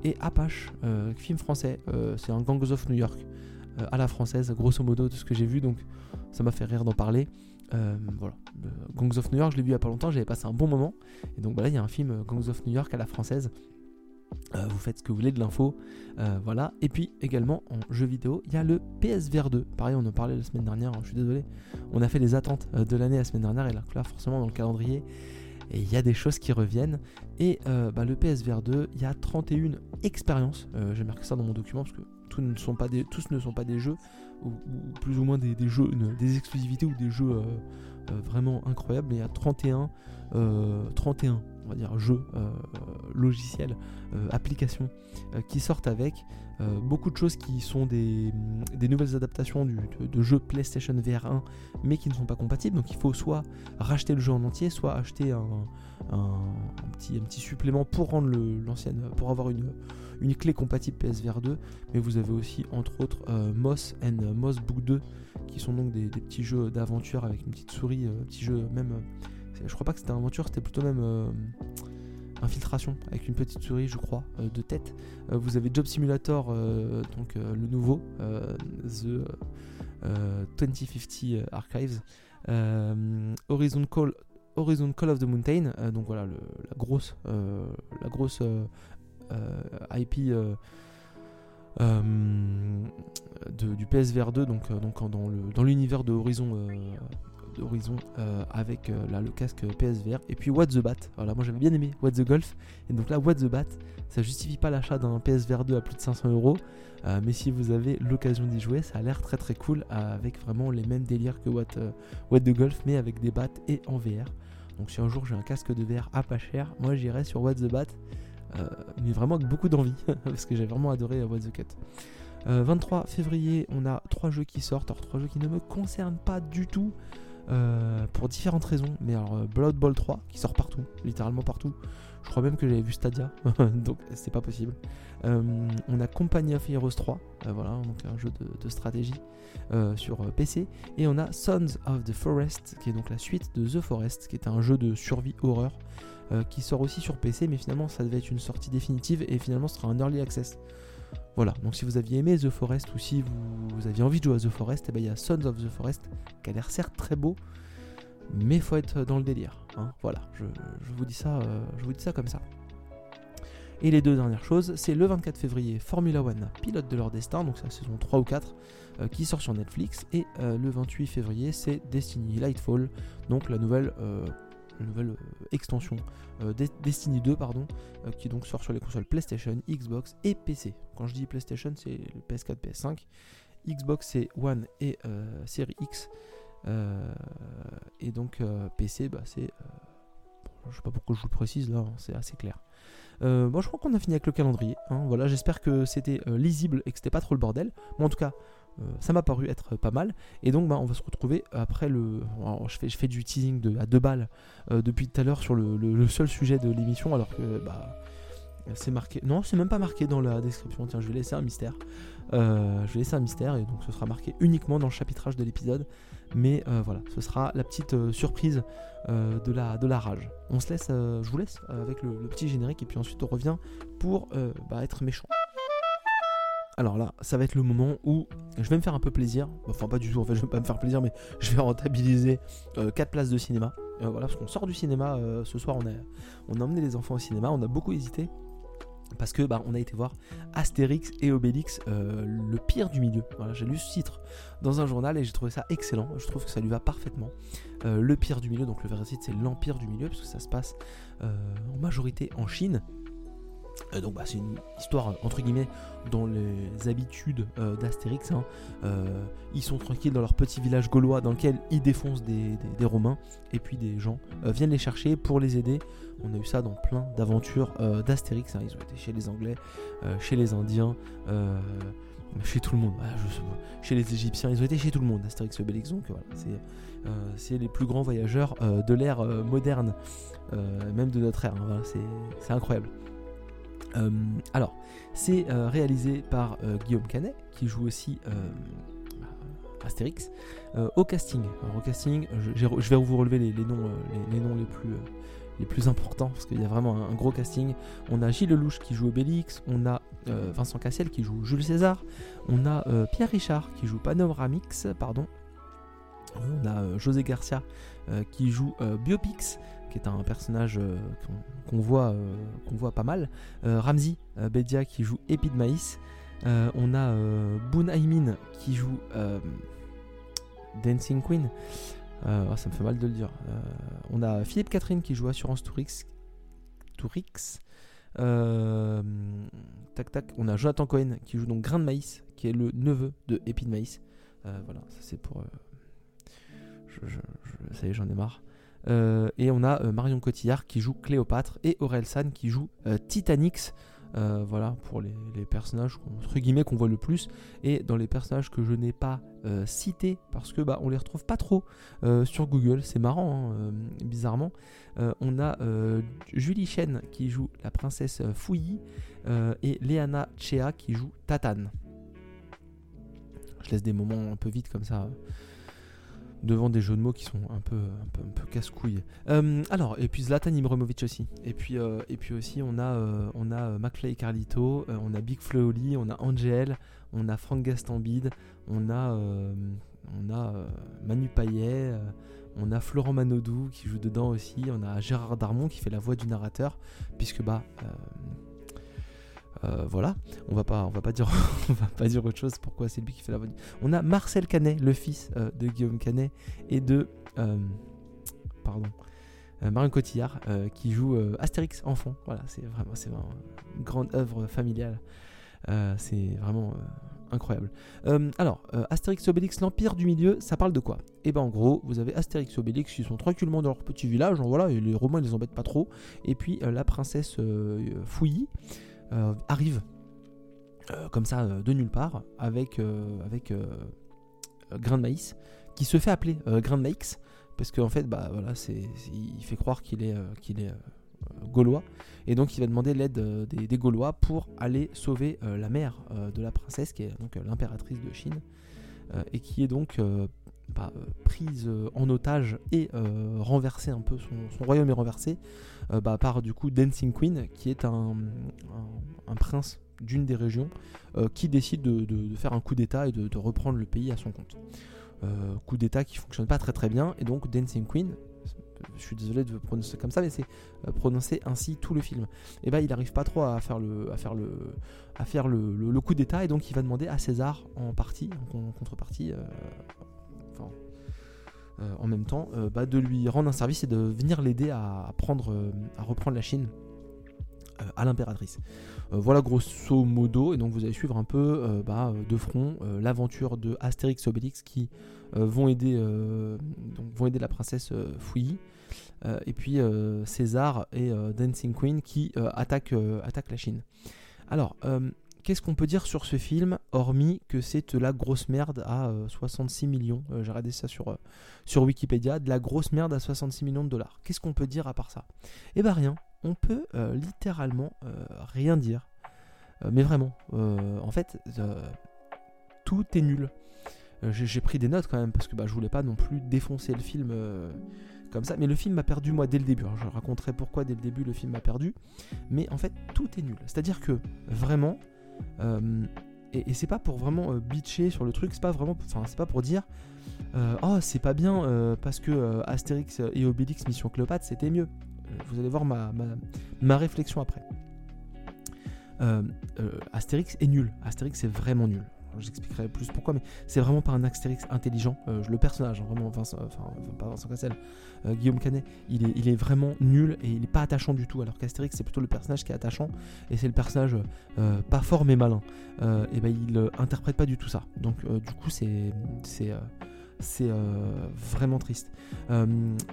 et Apache, film français, c'est un Gangs of New York. Euh, à la française, grosso modo, de ce que j'ai vu. Donc ça m'a fait rire d'en parler. Euh, voilà. Euh, Gangs of New York, je l'ai vu il y a pas longtemps, j'avais passé un bon moment. Et donc voilà, il y a un film Gangs of New York à la française. vous faites ce que vous voulez de l'info. voilà. Et puis également en jeu vidéo, il y a le PSVR 2. Pareil, on en parlait la semaine dernière, hein, je suis désolé. On a fait les attentes de l'année la semaine dernière et là, forcément dans le calendrier, il y a des choses qui reviennent. Et bah, le PSVR 2, il y a 31 expériences. J'ai marqué ça dans mon document parce que ne sont pas des, tous ne sont pas des jeux, ou, plus ou moins des, jeux, des exclusivités ou des jeux euh, euh, vraiment incroyables. il y a 31, 31, on va dire, jeux, logiciels, applications qui sortent avec. beaucoup de choses qui sont des, nouvelles adaptations de, jeux PlayStation VR 1 mais qui ne sont pas compatibles. Donc il faut soit racheter le jeu en entier, soit acheter un, petit, un petit, supplément pour rendre l'ancienne, pour avoir une, une clé compatible PSVR 2, mais vous avez aussi entre autres euh, Moss and Moss Book 2, qui sont donc des, petits jeux d'aventure avec une petite souris, euh, petit jeu même, euh, je crois pas que c'était aventure, c'était plutôt même infiltration avec une petite souris, je crois, de tête. vous avez Job Simulator, donc le nouveau, The 2050 Archives, Horizon Call of the Mountain, donc voilà la grosse, euh, IP euh, euh, du PSVR 2, donc, donc dans l'univers de Horizon d'Horizon avec là, le casque PSVR et puis What the Bat. Voilà moi j'avais bien aimé What the Golf. Et donc là What the Bat ça justifie pas l'achat d'un PSVR 2 à plus de 500 euros. Mais si vous avez l'occasion d'y jouer ça a l'air très très cool avec vraiment les mêmes délires que What, the Golf mais avec des bats et en VR donc si un jour j'ai un casque de VR à pas cher moi j'irai sur What the Bat. Euh, mais vraiment avec beaucoup d'envie, *laughs* parce que j'ai vraiment adoré euh, What the Cut. 23 euh, février, on a trois jeux qui sortent, alors trois jeux qui ne me concernent pas du tout. Pour différentes raisons. Mais alors, Blood Bowl 3 qui sort partout, littéralement partout. Je crois même que j'avais vu Stadia, *laughs* donc c'est pas possible. on a Company of Heroes 3, voilà, donc un jeu de, stratégie sur PC. Et on a Sons of the Forest, qui est donc la suite de The Forest, qui est un jeu de survie horreur euh, qui sort aussi sur PC, mais finalement ça devait être une sortie définitive et finalement ce sera un early access. Voilà, donc si vous aviez aimé The Forest ou si vous, aviez envie de jouer à The Forest, eh ben, il y a Sons of the Forest qui a l'air certes très beau, mais faut être dans le délire. Hein. Voilà, je, vous dis ça, euh, je vous dis ça comme ça. Et les deux dernières choses, c'est le 24 février Formula One, pilote de leur destin, donc c'est la saison 3 ou 4, euh, qui sort sur Netflix. Et le 28 février, c'est Destiny Lightfall, donc la nouvelle nouvelle euh, extension euh, Destiny 2 pardon, euh, qui donc sort sur les consoles PlayStation, Xbox et PC. Quand je dis PlayStation, c'est le PS4, PS5. Xbox c'est One et Série X. et donc PC, bah, c'est je sais pas pourquoi je vous le précise là, hein, c'est assez clair. bon, je crois qu'on a fini avec le calendrier. Hein, voilà, j'espère que c'était lisible et que c'était pas trop le bordel. Bon, en tout cas, ça m'a paru être pas mal. Et donc, bah, on va se retrouver après le. je, fais, je fais du teasing à deux balles euh, depuis tout à l'heure sur le, seul sujet de l'émission, alors que bah, c'est marqué. Non, c'est même pas marqué dans la description. Tiens, je vais laisser un mystère. Euh, je vais laisser un mystère et donc ce sera marqué uniquement dans le chapitrage de l'épisode. Mais voilà, ce sera la petite surprise de, la, de la rage. On se laisse, je vous laisse avec le, petit générique et puis ensuite on revient pour bah, être méchant. Alors là, ça va être le moment où je vais me faire un peu plaisir. Enfin, pas du tout, en fait, je vais pas me faire plaisir, mais je vais *laughs* rentabiliser 4 euh, places de cinéma. Euh, voilà, parce qu'on sort du cinéma euh, ce soir, on a, on a emmené les enfants au cinéma, on a beaucoup hésité. Parce que bah, on a été voir Astérix et Obélix, le pire du milieu. Voilà, j'ai lu ce titre dans un journal et j'ai trouvé ça excellent. Je trouve que ça lui va parfaitement. le pire du milieu, donc le vrai titre c'est l'Empire du milieu, parce que ça se passe en majorité en Chine. Euh, donc bah, c'est une histoire entre guillemets dans les habitudes euh, d'Astérix. Hein. Euh, ils sont tranquilles dans leur petit village gaulois dans lequel ils défoncent des, Romains et puis des gens viennent les chercher pour les aider. On a eu ça dans plein d'aventures d'Astérix. Hein. Ils ont été chez les Anglais, chez les Indiens, chez tout le monde. Ah, chez les Égyptiens, ils ont été chez tout le monde. Astérix le Bélix. Donc c'est les plus grands voyageurs de l'ère moderne, même de notre ère. Hein. c'est incroyable. Euh, alors, c'est euh, réalisé par euh, Guillaume Canet, qui joue aussi Astérix. au casting, au casting, je, vais vous relever les, noms, les plus importants parce qu'il y a vraiment un, gros casting. On a Gilles Lelouch qui joue Obélix, on a Vincent Cassel qui joue Jules César, on a Pierre Richard qui joue Panoramix, pardon. On a José Garcia qui joue Biopix, qui est un personnage euh, qu'on voit, euh, voit pas mal. Euh, Ramzi Bedia qui joue Épi de Maïs. on a Boon Aimin qui joue Dancing Queen. Oh, ça me fait mal de le dire. on a Philippe Catherine qui joue Assurance Tourix. Tourix. tac tac. On a Jonathan Cohen qui joue donc Grain de Maïs, qui est le neveu de Épi de Maïs. voilà, ça c'est pour. ça y est, j'en ai marre. Et on a Marion Cotillard qui joue Cléopâtre et Aurel San qui joue Titanic. Euh, voilà, pour les, personnages entre guillemets qu'on voit le plus. Et dans les personnages que je n'ai pas euh, cités, parce que bah, on les retrouve pas trop euh, sur Google, c'est marrant, hein, bizarrement. on a Julie Chen qui joue la princesse Fouilly et Léana Chea qui joue Tatane. Je laisse des moments un peu vite comme ça devant des jeux de mots qui sont un peu, un peu, un peu casse-couilles. Euh, alors, et puis Zlatan Ibrahimovic aussi. Et puis, euh, et puis aussi, on a, euh, on a McFly et Carlito, on a Big Oli, on a Angel, on a Frank Gastambide, on a, on a Manu Payet, on a Florent Manodou qui joue dedans aussi, on a Gérard Darmon qui fait la voix du narrateur, puisque bah euh, voilà, on va pas, *laughs* va pas dire, autre chose. Pourquoi c'est lui qui fait la voix On a Marcel Canet, le fils euh, de Guillaume Canet et de, euh, pardon, Marion Cotillard, qui joue Astérix enfant. Voilà, c'est vraiment, c'est une grande œuvre familiale. c'est vraiment incroyable. alors, Astérix Obélix, l'Empire du Milieu, ça parle de quoi? Eh ben en gros, vous avez Astérix Obélix qui sont tranquillement dans leur petit village, voilà, et les Romains ils les embêtent pas trop. Et puis la princesse Fouilly, arrive euh, comme ça euh, de nulle part avec, avec Grain de Maïs qui se fait appeler Grain de Maïs parce qu'en fait bah voilà c'est il fait croire qu'il est qu'il est gaulois. Et donc il va demander l'aide des, gaulois pour aller sauver la mère de la princesse qui est donc l'impératrice de Chine et qui est donc bah, prise en otage et renversée un peu son, royaume est renversé bah, par du coup Dancing Queen qui est un, prince d'une des régions euh, qui décide de, faire un coup d'État et de, reprendre le pays à son compte. Euh, coup d'État qui fonctionne pas très très bien, et donc Dancing Queen, je suis désolé de prononcer comme ça, mais c'est euh, prononcer ainsi tout le film. Et bah il n'arrive pas trop à faire le, à faire le, coup d'État, et donc il va demander à César en partie, contrepartie, en même temps, bah, de lui rendre un service et de venir l'aider à, à reprendre la Chine à l'impératrice. Euh, voilà grosso modo, et donc vous allez suivre un peu euh, bah, de front euh, l'aventure de Astérix et Obélix qui vont, aider, donc, vont aider la princesse Fouilly. et puis César et Dancing Queen qui attaquent, attaquent la Chine. Alors, qu'est-ce qu'on peut dire sur ce film, hormis que c'est de la grosse merde à 66 millions J'ai regardé ça sur, sur Wikipédia, de la grosse merde à 66 millions de dollars. Qu'est-ce qu'on peut dire à part ça? Eh ben rien, on peut euh, littéralement euh, rien dire. Euh, mais vraiment, en fait, tout est nul. J'ai pris des notes quand même parce que bah, je voulais pas non plus défoncer le film comme ça. Mais le film m'a perdu moi dès le début. je raconterai pourquoi dès le début le film m'a perdu. Mais en fait, tout est nul. C'est-à-dire que vraiment, et, c'est pas pour vraiment bitcher sur le truc, c'est pas vraiment, enfin c'est pas pour dire, oh c'est pas bien parce que Astérix et Obélix Mission Cléopâtre c'était mieux vous allez voir ma, ma, réflexion après. Euh, euh, Astérix est nul. Astérix est vraiment nul. J'expliquerai plus pourquoi, mais c'est vraiment pas un Astérix intelligent. Euh, le personnage, hein, vraiment, enfin, pas Vincent Cassel, Guillaume Canet, il est, vraiment nul et il n'est pas attachant du tout. Alors qu'Astérix, c'est plutôt le personnage qui est attachant et c'est le personnage pas fort mais malin. et ben il interprète pas du tout ça. Donc, du coup, c'est euh, vraiment triste. Euh,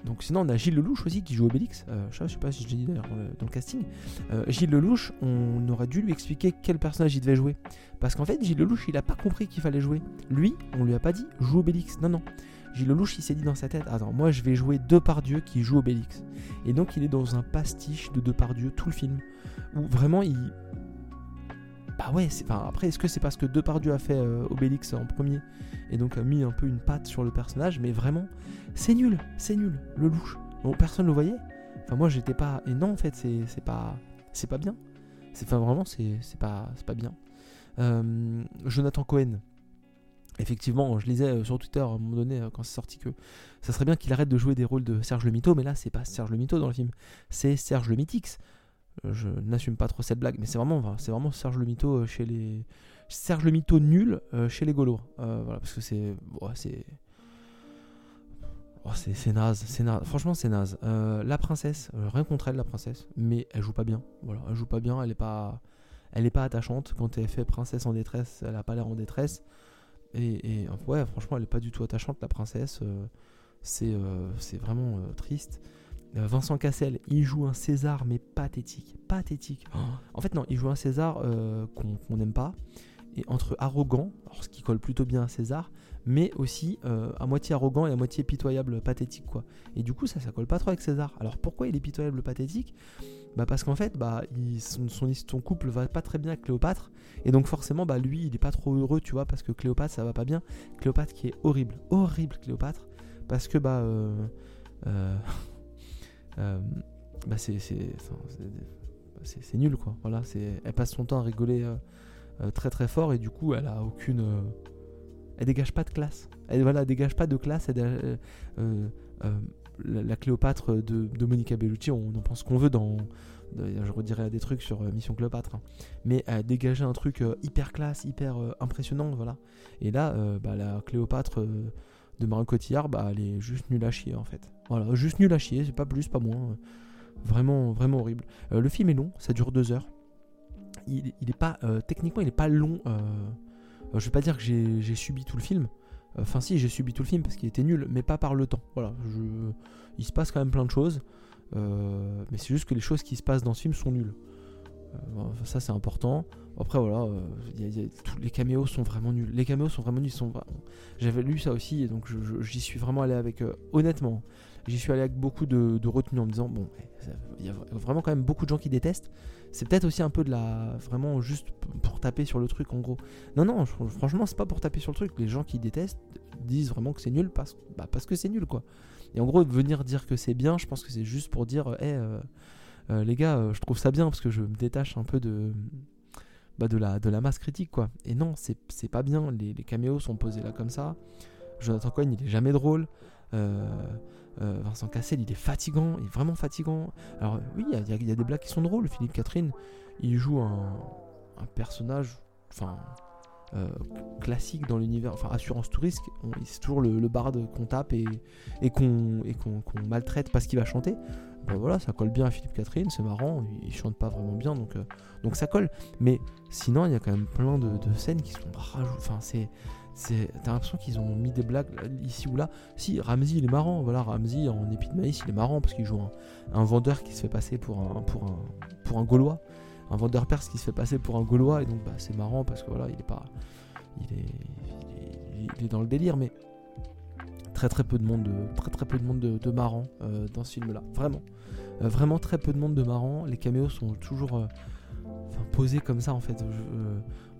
donc sinon on a Gilles Lelouch aussi qui joue Obélix. Euh, je, sais pas si je l'ai dit d'ailleurs dans, le casting. Gilles Lelouch, on aurait dû lui expliquer quel personnage il devait jouer. Parce qu'en fait Gilles Lelouch il a pas compris qu'il fallait jouer. Lui, on lui a pas dit joue Obélix. Non non. Gilles Lelouch il s'est dit dans sa tête attends moi je vais jouer Depardieu qui joue Obélix. Et donc il est dans un pastiche de Depardieu tout le film. Où vraiment il bah ouais, enfin, après, est-ce que c'est parce que Depardieu a fait Obélix en premier et donc a mis un peu une patte sur le personnage, mais vraiment, c'est nul, c'est nul, le louche. Bon, personne le voyait. Enfin, moi, j'étais pas. Et non, en fait, c'est pas, c'est pas bien. C'est, enfin, vraiment, c'est pas, pas bien. Euh, Jonathan Cohen. Effectivement, je lisais euh, sur Twitter à un moment donné quand c'est sorti que ça serait bien qu'il arrête de jouer des rôles de Serge le Mito, mais là c'est pas Serge le Mito dans le film, c'est Serge le Mythix je n'assume pas trop cette blague, mais c'est vraiment, c'est vraiment Serge le Mito euh, chez les. Serge le Mito nul euh, chez les Gaulois. Euh, voilà, parce que c'est. c'est. Oh, c'est naze, c'est naze. Franchement, c'est naze. la princesse, rien contre elle, la princesse, mais elle joue pas bien. Voilà, elle joue pas bien, elle est pas, elle est pas attachante. Quand elle fait princesse en détresse, elle a pas l'air en détresse. Et, et, ouais, franchement, elle est pas du tout attachante, la princesse. C'est vraiment triste. Vincent Cassel, il joue un César, mais pathétique. Pathétique. Oh. En fait, non, il joue un César qu'on n'aime pas. Et entre arrogant, ce qui colle plutôt bien à César, mais aussi euh, à moitié arrogant et à moitié pitoyable, pathétique quoi. Et du coup ça ça colle pas trop avec César. Alors pourquoi il est pitoyable, pathétique? Bah parce qu'en fait bah son, son, couple va pas très bien avec Cléopâtre et donc forcément bah lui il est pas trop heureux tu vois parce que Cléopâtre ça va pas bien. Cléopâtre qui est horrible, horrible Cléopâtre parce que bah euh, euh, *laughs* bah c'est c'est nul quoi. Voilà elle passe son temps à rigoler très très fort et du coup elle a aucune elle dégage pas de classe. Elle voilà, dégage pas de classe. Euh, euh, euh, la, Cléopâtre de, Monica Bellucci, on en pense qu'on veut dans, je redirais des trucs sur Mission Cléopâtre, hein. mais elle dégageait un truc hyper classe, hyper impressionnant, voilà. Et là, bah, la Cléopâtre de Marion Cotillard, bah, elle est juste nulle à chier en fait. Voilà, juste nulle à chier, c'est pas plus, pas moins. Vraiment, vraiment horrible. le film est long, ça dure deux heures. Il, il est pas, techniquement, il est pas long euh, je vais pas dire que j'ai subi tout le film. Enfin, si, j'ai subi tout le film parce qu'il était nul, mais pas par le temps. Voilà, il se passe quand même plein de choses. Euh, mais c'est juste que les choses qui se passent dans ce film sont nulles. Euh, ça, c'est important. Après, voilà, les caméos sont vraiment nuls. Les caméos sont vraiment nuls. J'avais lu ça aussi, donc j'y suis vraiment allé avec. honnêtement, j'y suis allé avec beaucoup de, de retenue en me disant bon, il y a vraiment quand même beaucoup de gens qui détestent. C'est peut-être aussi un peu de la. Vraiment juste pour taper sur le truc en gros. Non, non, franchement, c'est pas pour taper sur le truc. Les gens qui détestent disent vraiment que c'est nul parce, bah, parce que c'est nul quoi. Et en gros, venir dire que c'est bien, je pense que c'est juste pour dire hé, euh, euh, les gars, euh, je trouve ça bien parce que je me détache un peu de. Bah, de, la, de la masse critique quoi. Et non, c'est pas bien. Les, les caméos sont posés là comme ça. Jonathan Cohen, il est jamais drôle. Euh, Vincent Cassel, il est fatigant, il est vraiment fatigant. Alors oui, il y, a des blagues qui sont drôles. Philippe Catherine, il joue un, personnage, euh, classique dans l'univers, enfin assurance tout risque. C'est toujours le, barde qu'on tape et, qu'on maltraite parce qu'il va chanter. Ben voilà, ça colle bien à Philippe Catherine, c'est marrant, il, chante pas vraiment bien, donc, euh, donc ça colle. Mais sinon, il y a quand même plein de, scènes qui sont. Enfin, c'est T'as l'impression qu'ils ont mis des blagues ici ou là. Si, Ramsey il est marrant, voilà, Ramsey en épi de maïs il est marrant parce qu'il joue un, vendeur qui se fait passer pour un, Gaulois. Un vendeur perse qui se fait passer pour un Gaulois et donc bah, c'est marrant parce que voilà, il est pas. Il est, il est, dans le délire, mais très très peu de monde de, très très peu de, monde de, marrant euh, dans ce film là. Vraiment. Euh, vraiment très peu de monde de marrant. Les caméos sont toujours euh, posés comme ça en fait.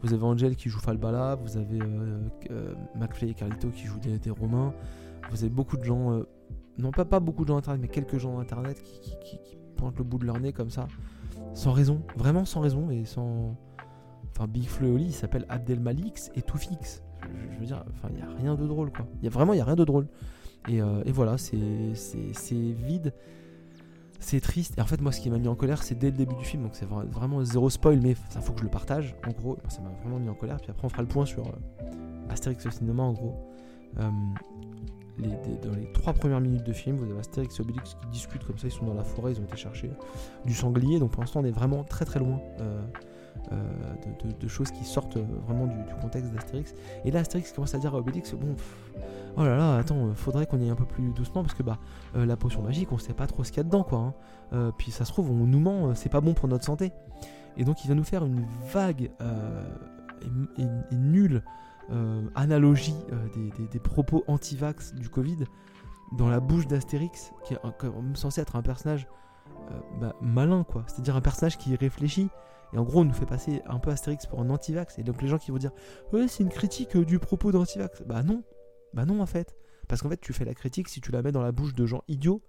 Vous avez Angel qui joue Falbala, vous avez euh, euh, McFly et Carlito qui jouent des, Romains, vous avez beaucoup de gens, euh, non pas, beaucoup de gens internet, mais quelques gens internet qui, pointent le bout de leur nez comme ça, sans raison, vraiment sans raison et sans. Enfin, Big Oli, il s'appelle Abdel Malix et tout fixe. Je, veux dire, enfin, il n'y a rien de drôle quoi. Il y a vraiment, il y a rien de drôle. Et voilà, c'est vide c'est triste. Et en fait, moi, ce qui m'a mis en colère, c'est dès le début du film. Donc, c'est vraiment zéro spoil, mais ça faut que je le partage. En gros, ça m'a vraiment mis en colère. Puis après, on fera le point sur euh, Astérix au cinéma, en gros. Euh, dans les trois premières minutes de film, vous avez Astérix et Obélix qui discutent comme ça. Ils sont dans la forêt, ils ont été chercher du sanglier. Donc, pour l'instant, on est vraiment très très loin. Euh, de, choses qui sortent vraiment du, contexte d'Astérix. Et là, Astérix commence à dire à Obélix Bon, oh là là, attends, faudrait qu'on aille un peu plus doucement parce que bah euh, la potion magique, on sait pas trop ce qu'il y a dedans quoi. Hein. Euh, puis ça se trouve, on nous ment, euh, c'est pas bon pour notre santé. Et donc il va nous faire une vague et, nulle analogie des, propos anti-vax du Covid dans la bouche d'Astérix, qui est censé être un personnage bah, malin quoi. C'est-à-dire un personnage qui réfléchit. Et en gros, on nous fait passer un peu Astérix pour un anti-vax. Et donc les gens qui vont dire Ouais, c'est une critique du propos d'anti-vax. Bah non, bah non en fait. Parce qu'en fait tu fais la critique si tu la mets dans la bouche de gens idiots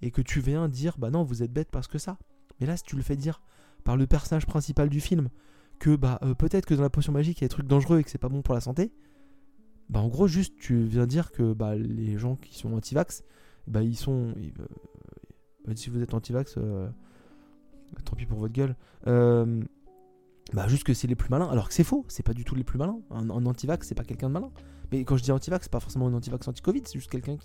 et que tu viens dire bah non vous êtes bête parce que ça. Mais là si tu le fais dire par le personnage principal du film que bah euh, peut-être que dans la potion magique il y a des trucs dangereux et que c'est pas bon pour la santé, bah en gros juste tu viens dire que bah les gens qui sont anti-vax, bah ils sont... Euh, si vous êtes anti-vax, euh, tant pis pour votre gueule. bah juste que c'est les plus malins, alors que c'est faux, c'est pas du tout les plus malins. Un, un anti-vax c'est pas quelqu'un de malin. Mais quand je dis anti-vax, c'est pas forcément un anti-vax anti-Covid, c'est juste quelqu'un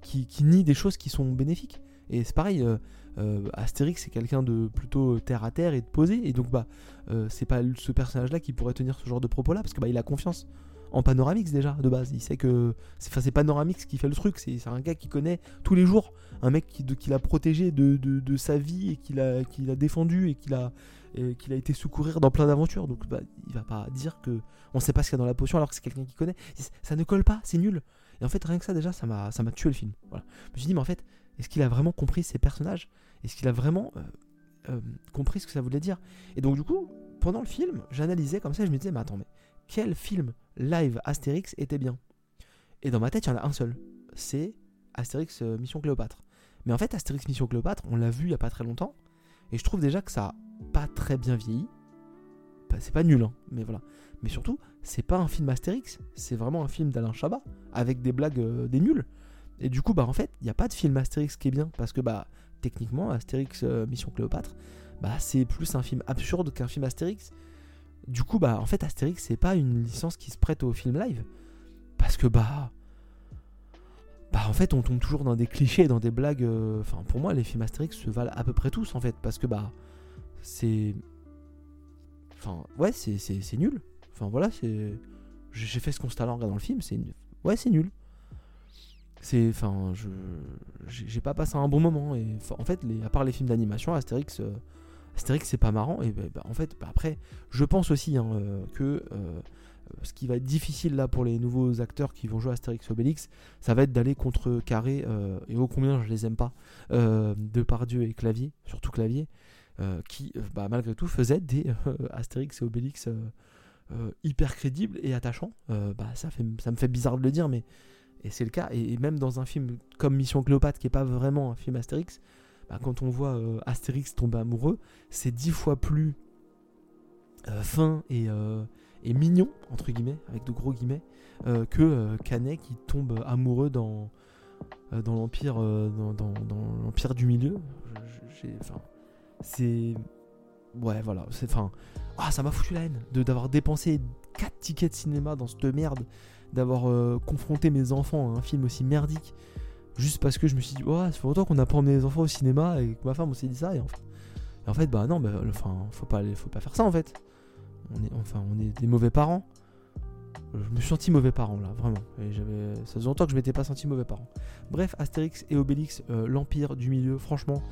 qui, qui, nie des choses qui sont bénéfiques. Et c'est pareil, euh, euh, Astérix c'est quelqu'un de plutôt terre à terre et de posé, et donc bah euh, c'est pas ce personnage-là qui pourrait tenir ce genre de propos-là parce que bah il a confiance en Panoramix déjà de base. Il sait que c'est Panoramix qui fait le truc. C'est un gars qui connaît tous les jours. Un mec qui, qui l'a protégé de, de, sa vie et qui l'a défendu et qui l'a qu'il a été secourir dans plein d'aventures. Donc bah, il va pas dire que on sait pas ce qu'il y a dans la potion alors que c'est quelqu'un qui connaît. Ça ne colle pas, c'est nul. Et en fait, rien que ça déjà, ça m'a tué le film. Voilà. Je me suis dit, mais en fait, est-ce qu'il a vraiment compris ses personnages? Est-ce qu'il a vraiment euh, euh, compris ce que ça voulait dire? Et donc du coup, pendant le film, j'analysais comme ça, je me disais, mais attends, mais quel film live Astérix était bien Et dans ma tête, il y en a un seul. C'est Astérix euh, Mission Cléopâtre. Mais en fait, Astérix Mission Cléopâtre, on l'a vu il y a pas très longtemps. Et je trouve déjà que ça a pas très bien vieilli. C'est pas nul, hein, mais voilà. Mais surtout, c'est pas un film Astérix, c'est vraiment un film d'Alain Chabat, avec des blagues euh, des nuls. Et du coup, bah en fait, il n'y a pas de film Astérix qui est bien, parce que bah techniquement, Astérix euh, Mission Cléopâtre, bah c'est plus un film absurde qu'un film Astérix. Du coup, bah en fait, Astérix, c'est pas une licence qui se prête au film live. Parce que bah. Bah en fait, on tombe toujours dans des clichés, dans des blagues. Euh, enfin, pour moi, les films Astérix se valent à peu près tous, en fait. Parce que bah. C'est. Enfin, ouais, c'est nul. Enfin voilà, c'est. J'ai fait ce constat-là en regardant le film, c'est. Ouais, c'est nul. C'est. Enfin, je. J'ai pas passé un bon moment. Et en fait, à part les films d'animation, Astérix. Euh, Astérix, c'est pas marrant. Et bah, bah, en fait, bah, après, je pense aussi hein, euh, que. Euh, ce qui va être difficile là pour les nouveaux acteurs qui vont jouer Astérix Obélix, ça va être d'aller contre Carré, et ô combien je les aime pas, de Pardieu et Clavier, surtout Clavier, qui malgré tout faisaient des Astérix et Obélix euh, hyper crédible et attachant. Euh, bah, ça, ça me fait bizarre de le dire, mais et c'est le cas. Et, même dans un film comme Mission Cléopâtre, qui est pas vraiment un film Astérix, bah, quand on voit euh, Astérix tomber amoureux, c'est dix fois plus fin et, et, mignon, entre guillemets, avec de gros guillemets, que Canet qui tombe amoureux dans, l'Empire du milieu. C'est. Ouais, voilà. Enfin ah, ça m'a foutu la haine d'avoir dépensé 4 tickets de cinéma dans cette merde, d'avoir euh, confronté mes enfants à un film aussi merdique, juste parce que je me suis dit, oh, ça fait longtemps qu'on n'a pas emmené les enfants au cinéma et que ma femme on s'est dit ça, et en fait, en fait bah non, bah, enfin, faut pas, faut pas faire ça en fait. On est, enfin, on est des mauvais parents. Je me suis senti mauvais parent là, vraiment. Et ça faisait longtemps que je m'étais pas senti mauvais parent. Bref, Astérix et Obélix, euh, l'Empire du milieu, franchement,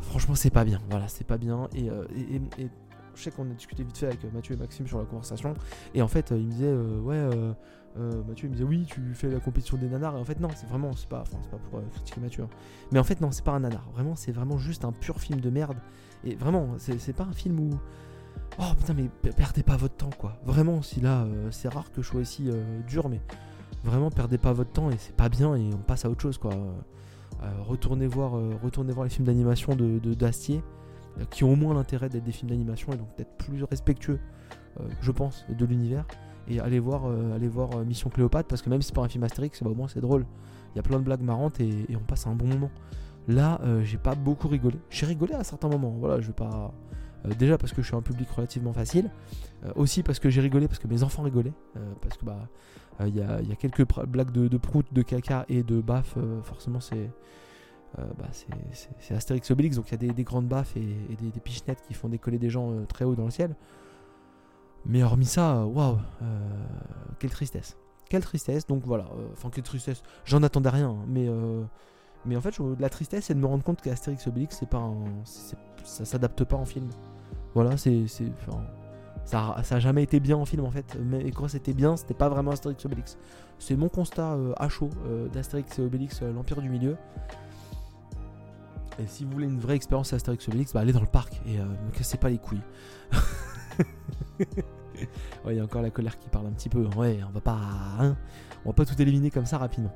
franchement c'est pas bien. Voilà, c'est pas bien. et, euh, je sais qu'on a discuté vite fait avec euh, Mathieu et Maxime sur la conversation. Et en fait, euh, il me disait, euh, ouais, Mathieu, il me disait, oui, tu fais la compétition des nanars. Et en fait, non, c'est vraiment, c'est pas, c'est pas pour critiquer Mathieu. Mais en fait, non, c'est pas un nanar. Vraiment, c'est vraiment juste un pur film de merde. Et vraiment, c'est pas un film où. Oh putain, mais perdez pas votre temps, quoi. Vraiment, si là, c'est rare que je sois aussi dur, mais vraiment, perdez pas votre temps et c'est pas bien et on passe à autre chose, quoi. retournez, voir, retournez voir les films d'animation de d'Astier. Euh, qui ont au moins l'intérêt d'être des films d'animation et donc d'être plus respectueux, euh, je pense, de l'univers. Et aller voir, euh, voir Mission Cléopâtre, parce que même si c'est pas un film Astérix, bah, au moins c'est drôle. Il y a plein de blagues marrantes et, on passe un bon moment. Là, j'ai pas beaucoup rigolé. J'ai rigolé à certains moments. Voilà, je vais pas. déjà parce que je suis un public relativement facile. aussi parce que j'ai rigolé parce que mes enfants rigolaient. parce que bah il y, a, quelques blagues de, de prout, de caca et de baf. forcément, c'est euh, bah, c'est Astérix Obélix, donc il y a des, grandes baffes et, des, pichenettes qui font décoller des gens euh, très haut dans le ciel. Mais hormis ça, euh, waouh, quelle tristesse. Quelle tristesse, donc voilà, enfin quelle tristesse, j'en attendais rien, hein, mais, mais en fait, la tristesse, c'est de me rendre compte qu'Astérix Obélix, c'est pas un, ça s'adapte pas en film. Voilà, c'est. Ça, ça a jamais été bien en film en fait, mais quand c'était bien, c'était pas vraiment Astérix Obélix. C'est mon constat à chaud d'Astérix et Obélix, l'Empire du Milieu. Et si vous voulez une vraie expérience Astérix Obélix, bah allez dans le parc et euh, me cassez pas les couilles. *laughs* *laughs* ouais, il y a encore la colère qui parle un petit peu. Ouais, on va pas, hein, on va pas tout éliminer comme ça rapidement.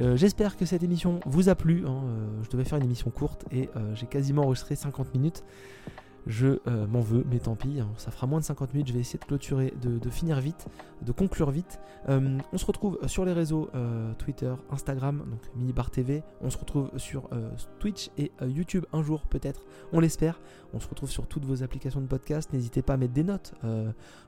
Euh, j'espère que cette émission vous a plu. Hein, euh, je devais faire une émission courte et j'ai quasiment enregistré 50 minutes. Je euh, m'en veux, mais tant pis, hein. ça fera moins de 50 minutes, je vais essayer de clôturer, de, finir vite, de conclure vite. Euh, on se retrouve sur les réseaux euh, Twitter, Instagram, donc Minibar TV. On se retrouve sur Twitch et YouTube un jour peut-être, on l'espère. On se retrouve sur toutes vos applications de podcast. N'hésitez pas à mettre des notes,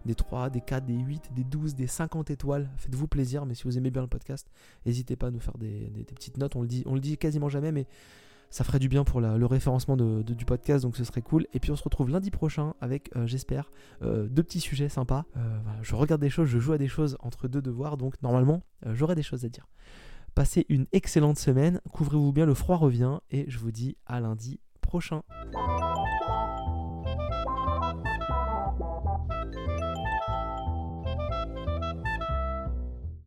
des 3, des 4, des 8, des 12, des 50 étoiles. Faites-vous plaisir, mais si vous aimez bien le podcast, n'hésitez pas à nous faire des, petites notes. On le dit, on le dit quasiment jamais, mais ça ferait du bien pour le référencement du podcast, donc ce serait cool. Et puis on se retrouve lundi prochain avec, euh, j'espère, euh, deux petits sujets sympas. Euh, je regarde des choses, je joue à des choses entre deux devoirs, donc normalement j'aurai des choses à dire. Passez une excellente semaine, couvrez-vous bien, le froid revient, et je vous dis à lundi prochain.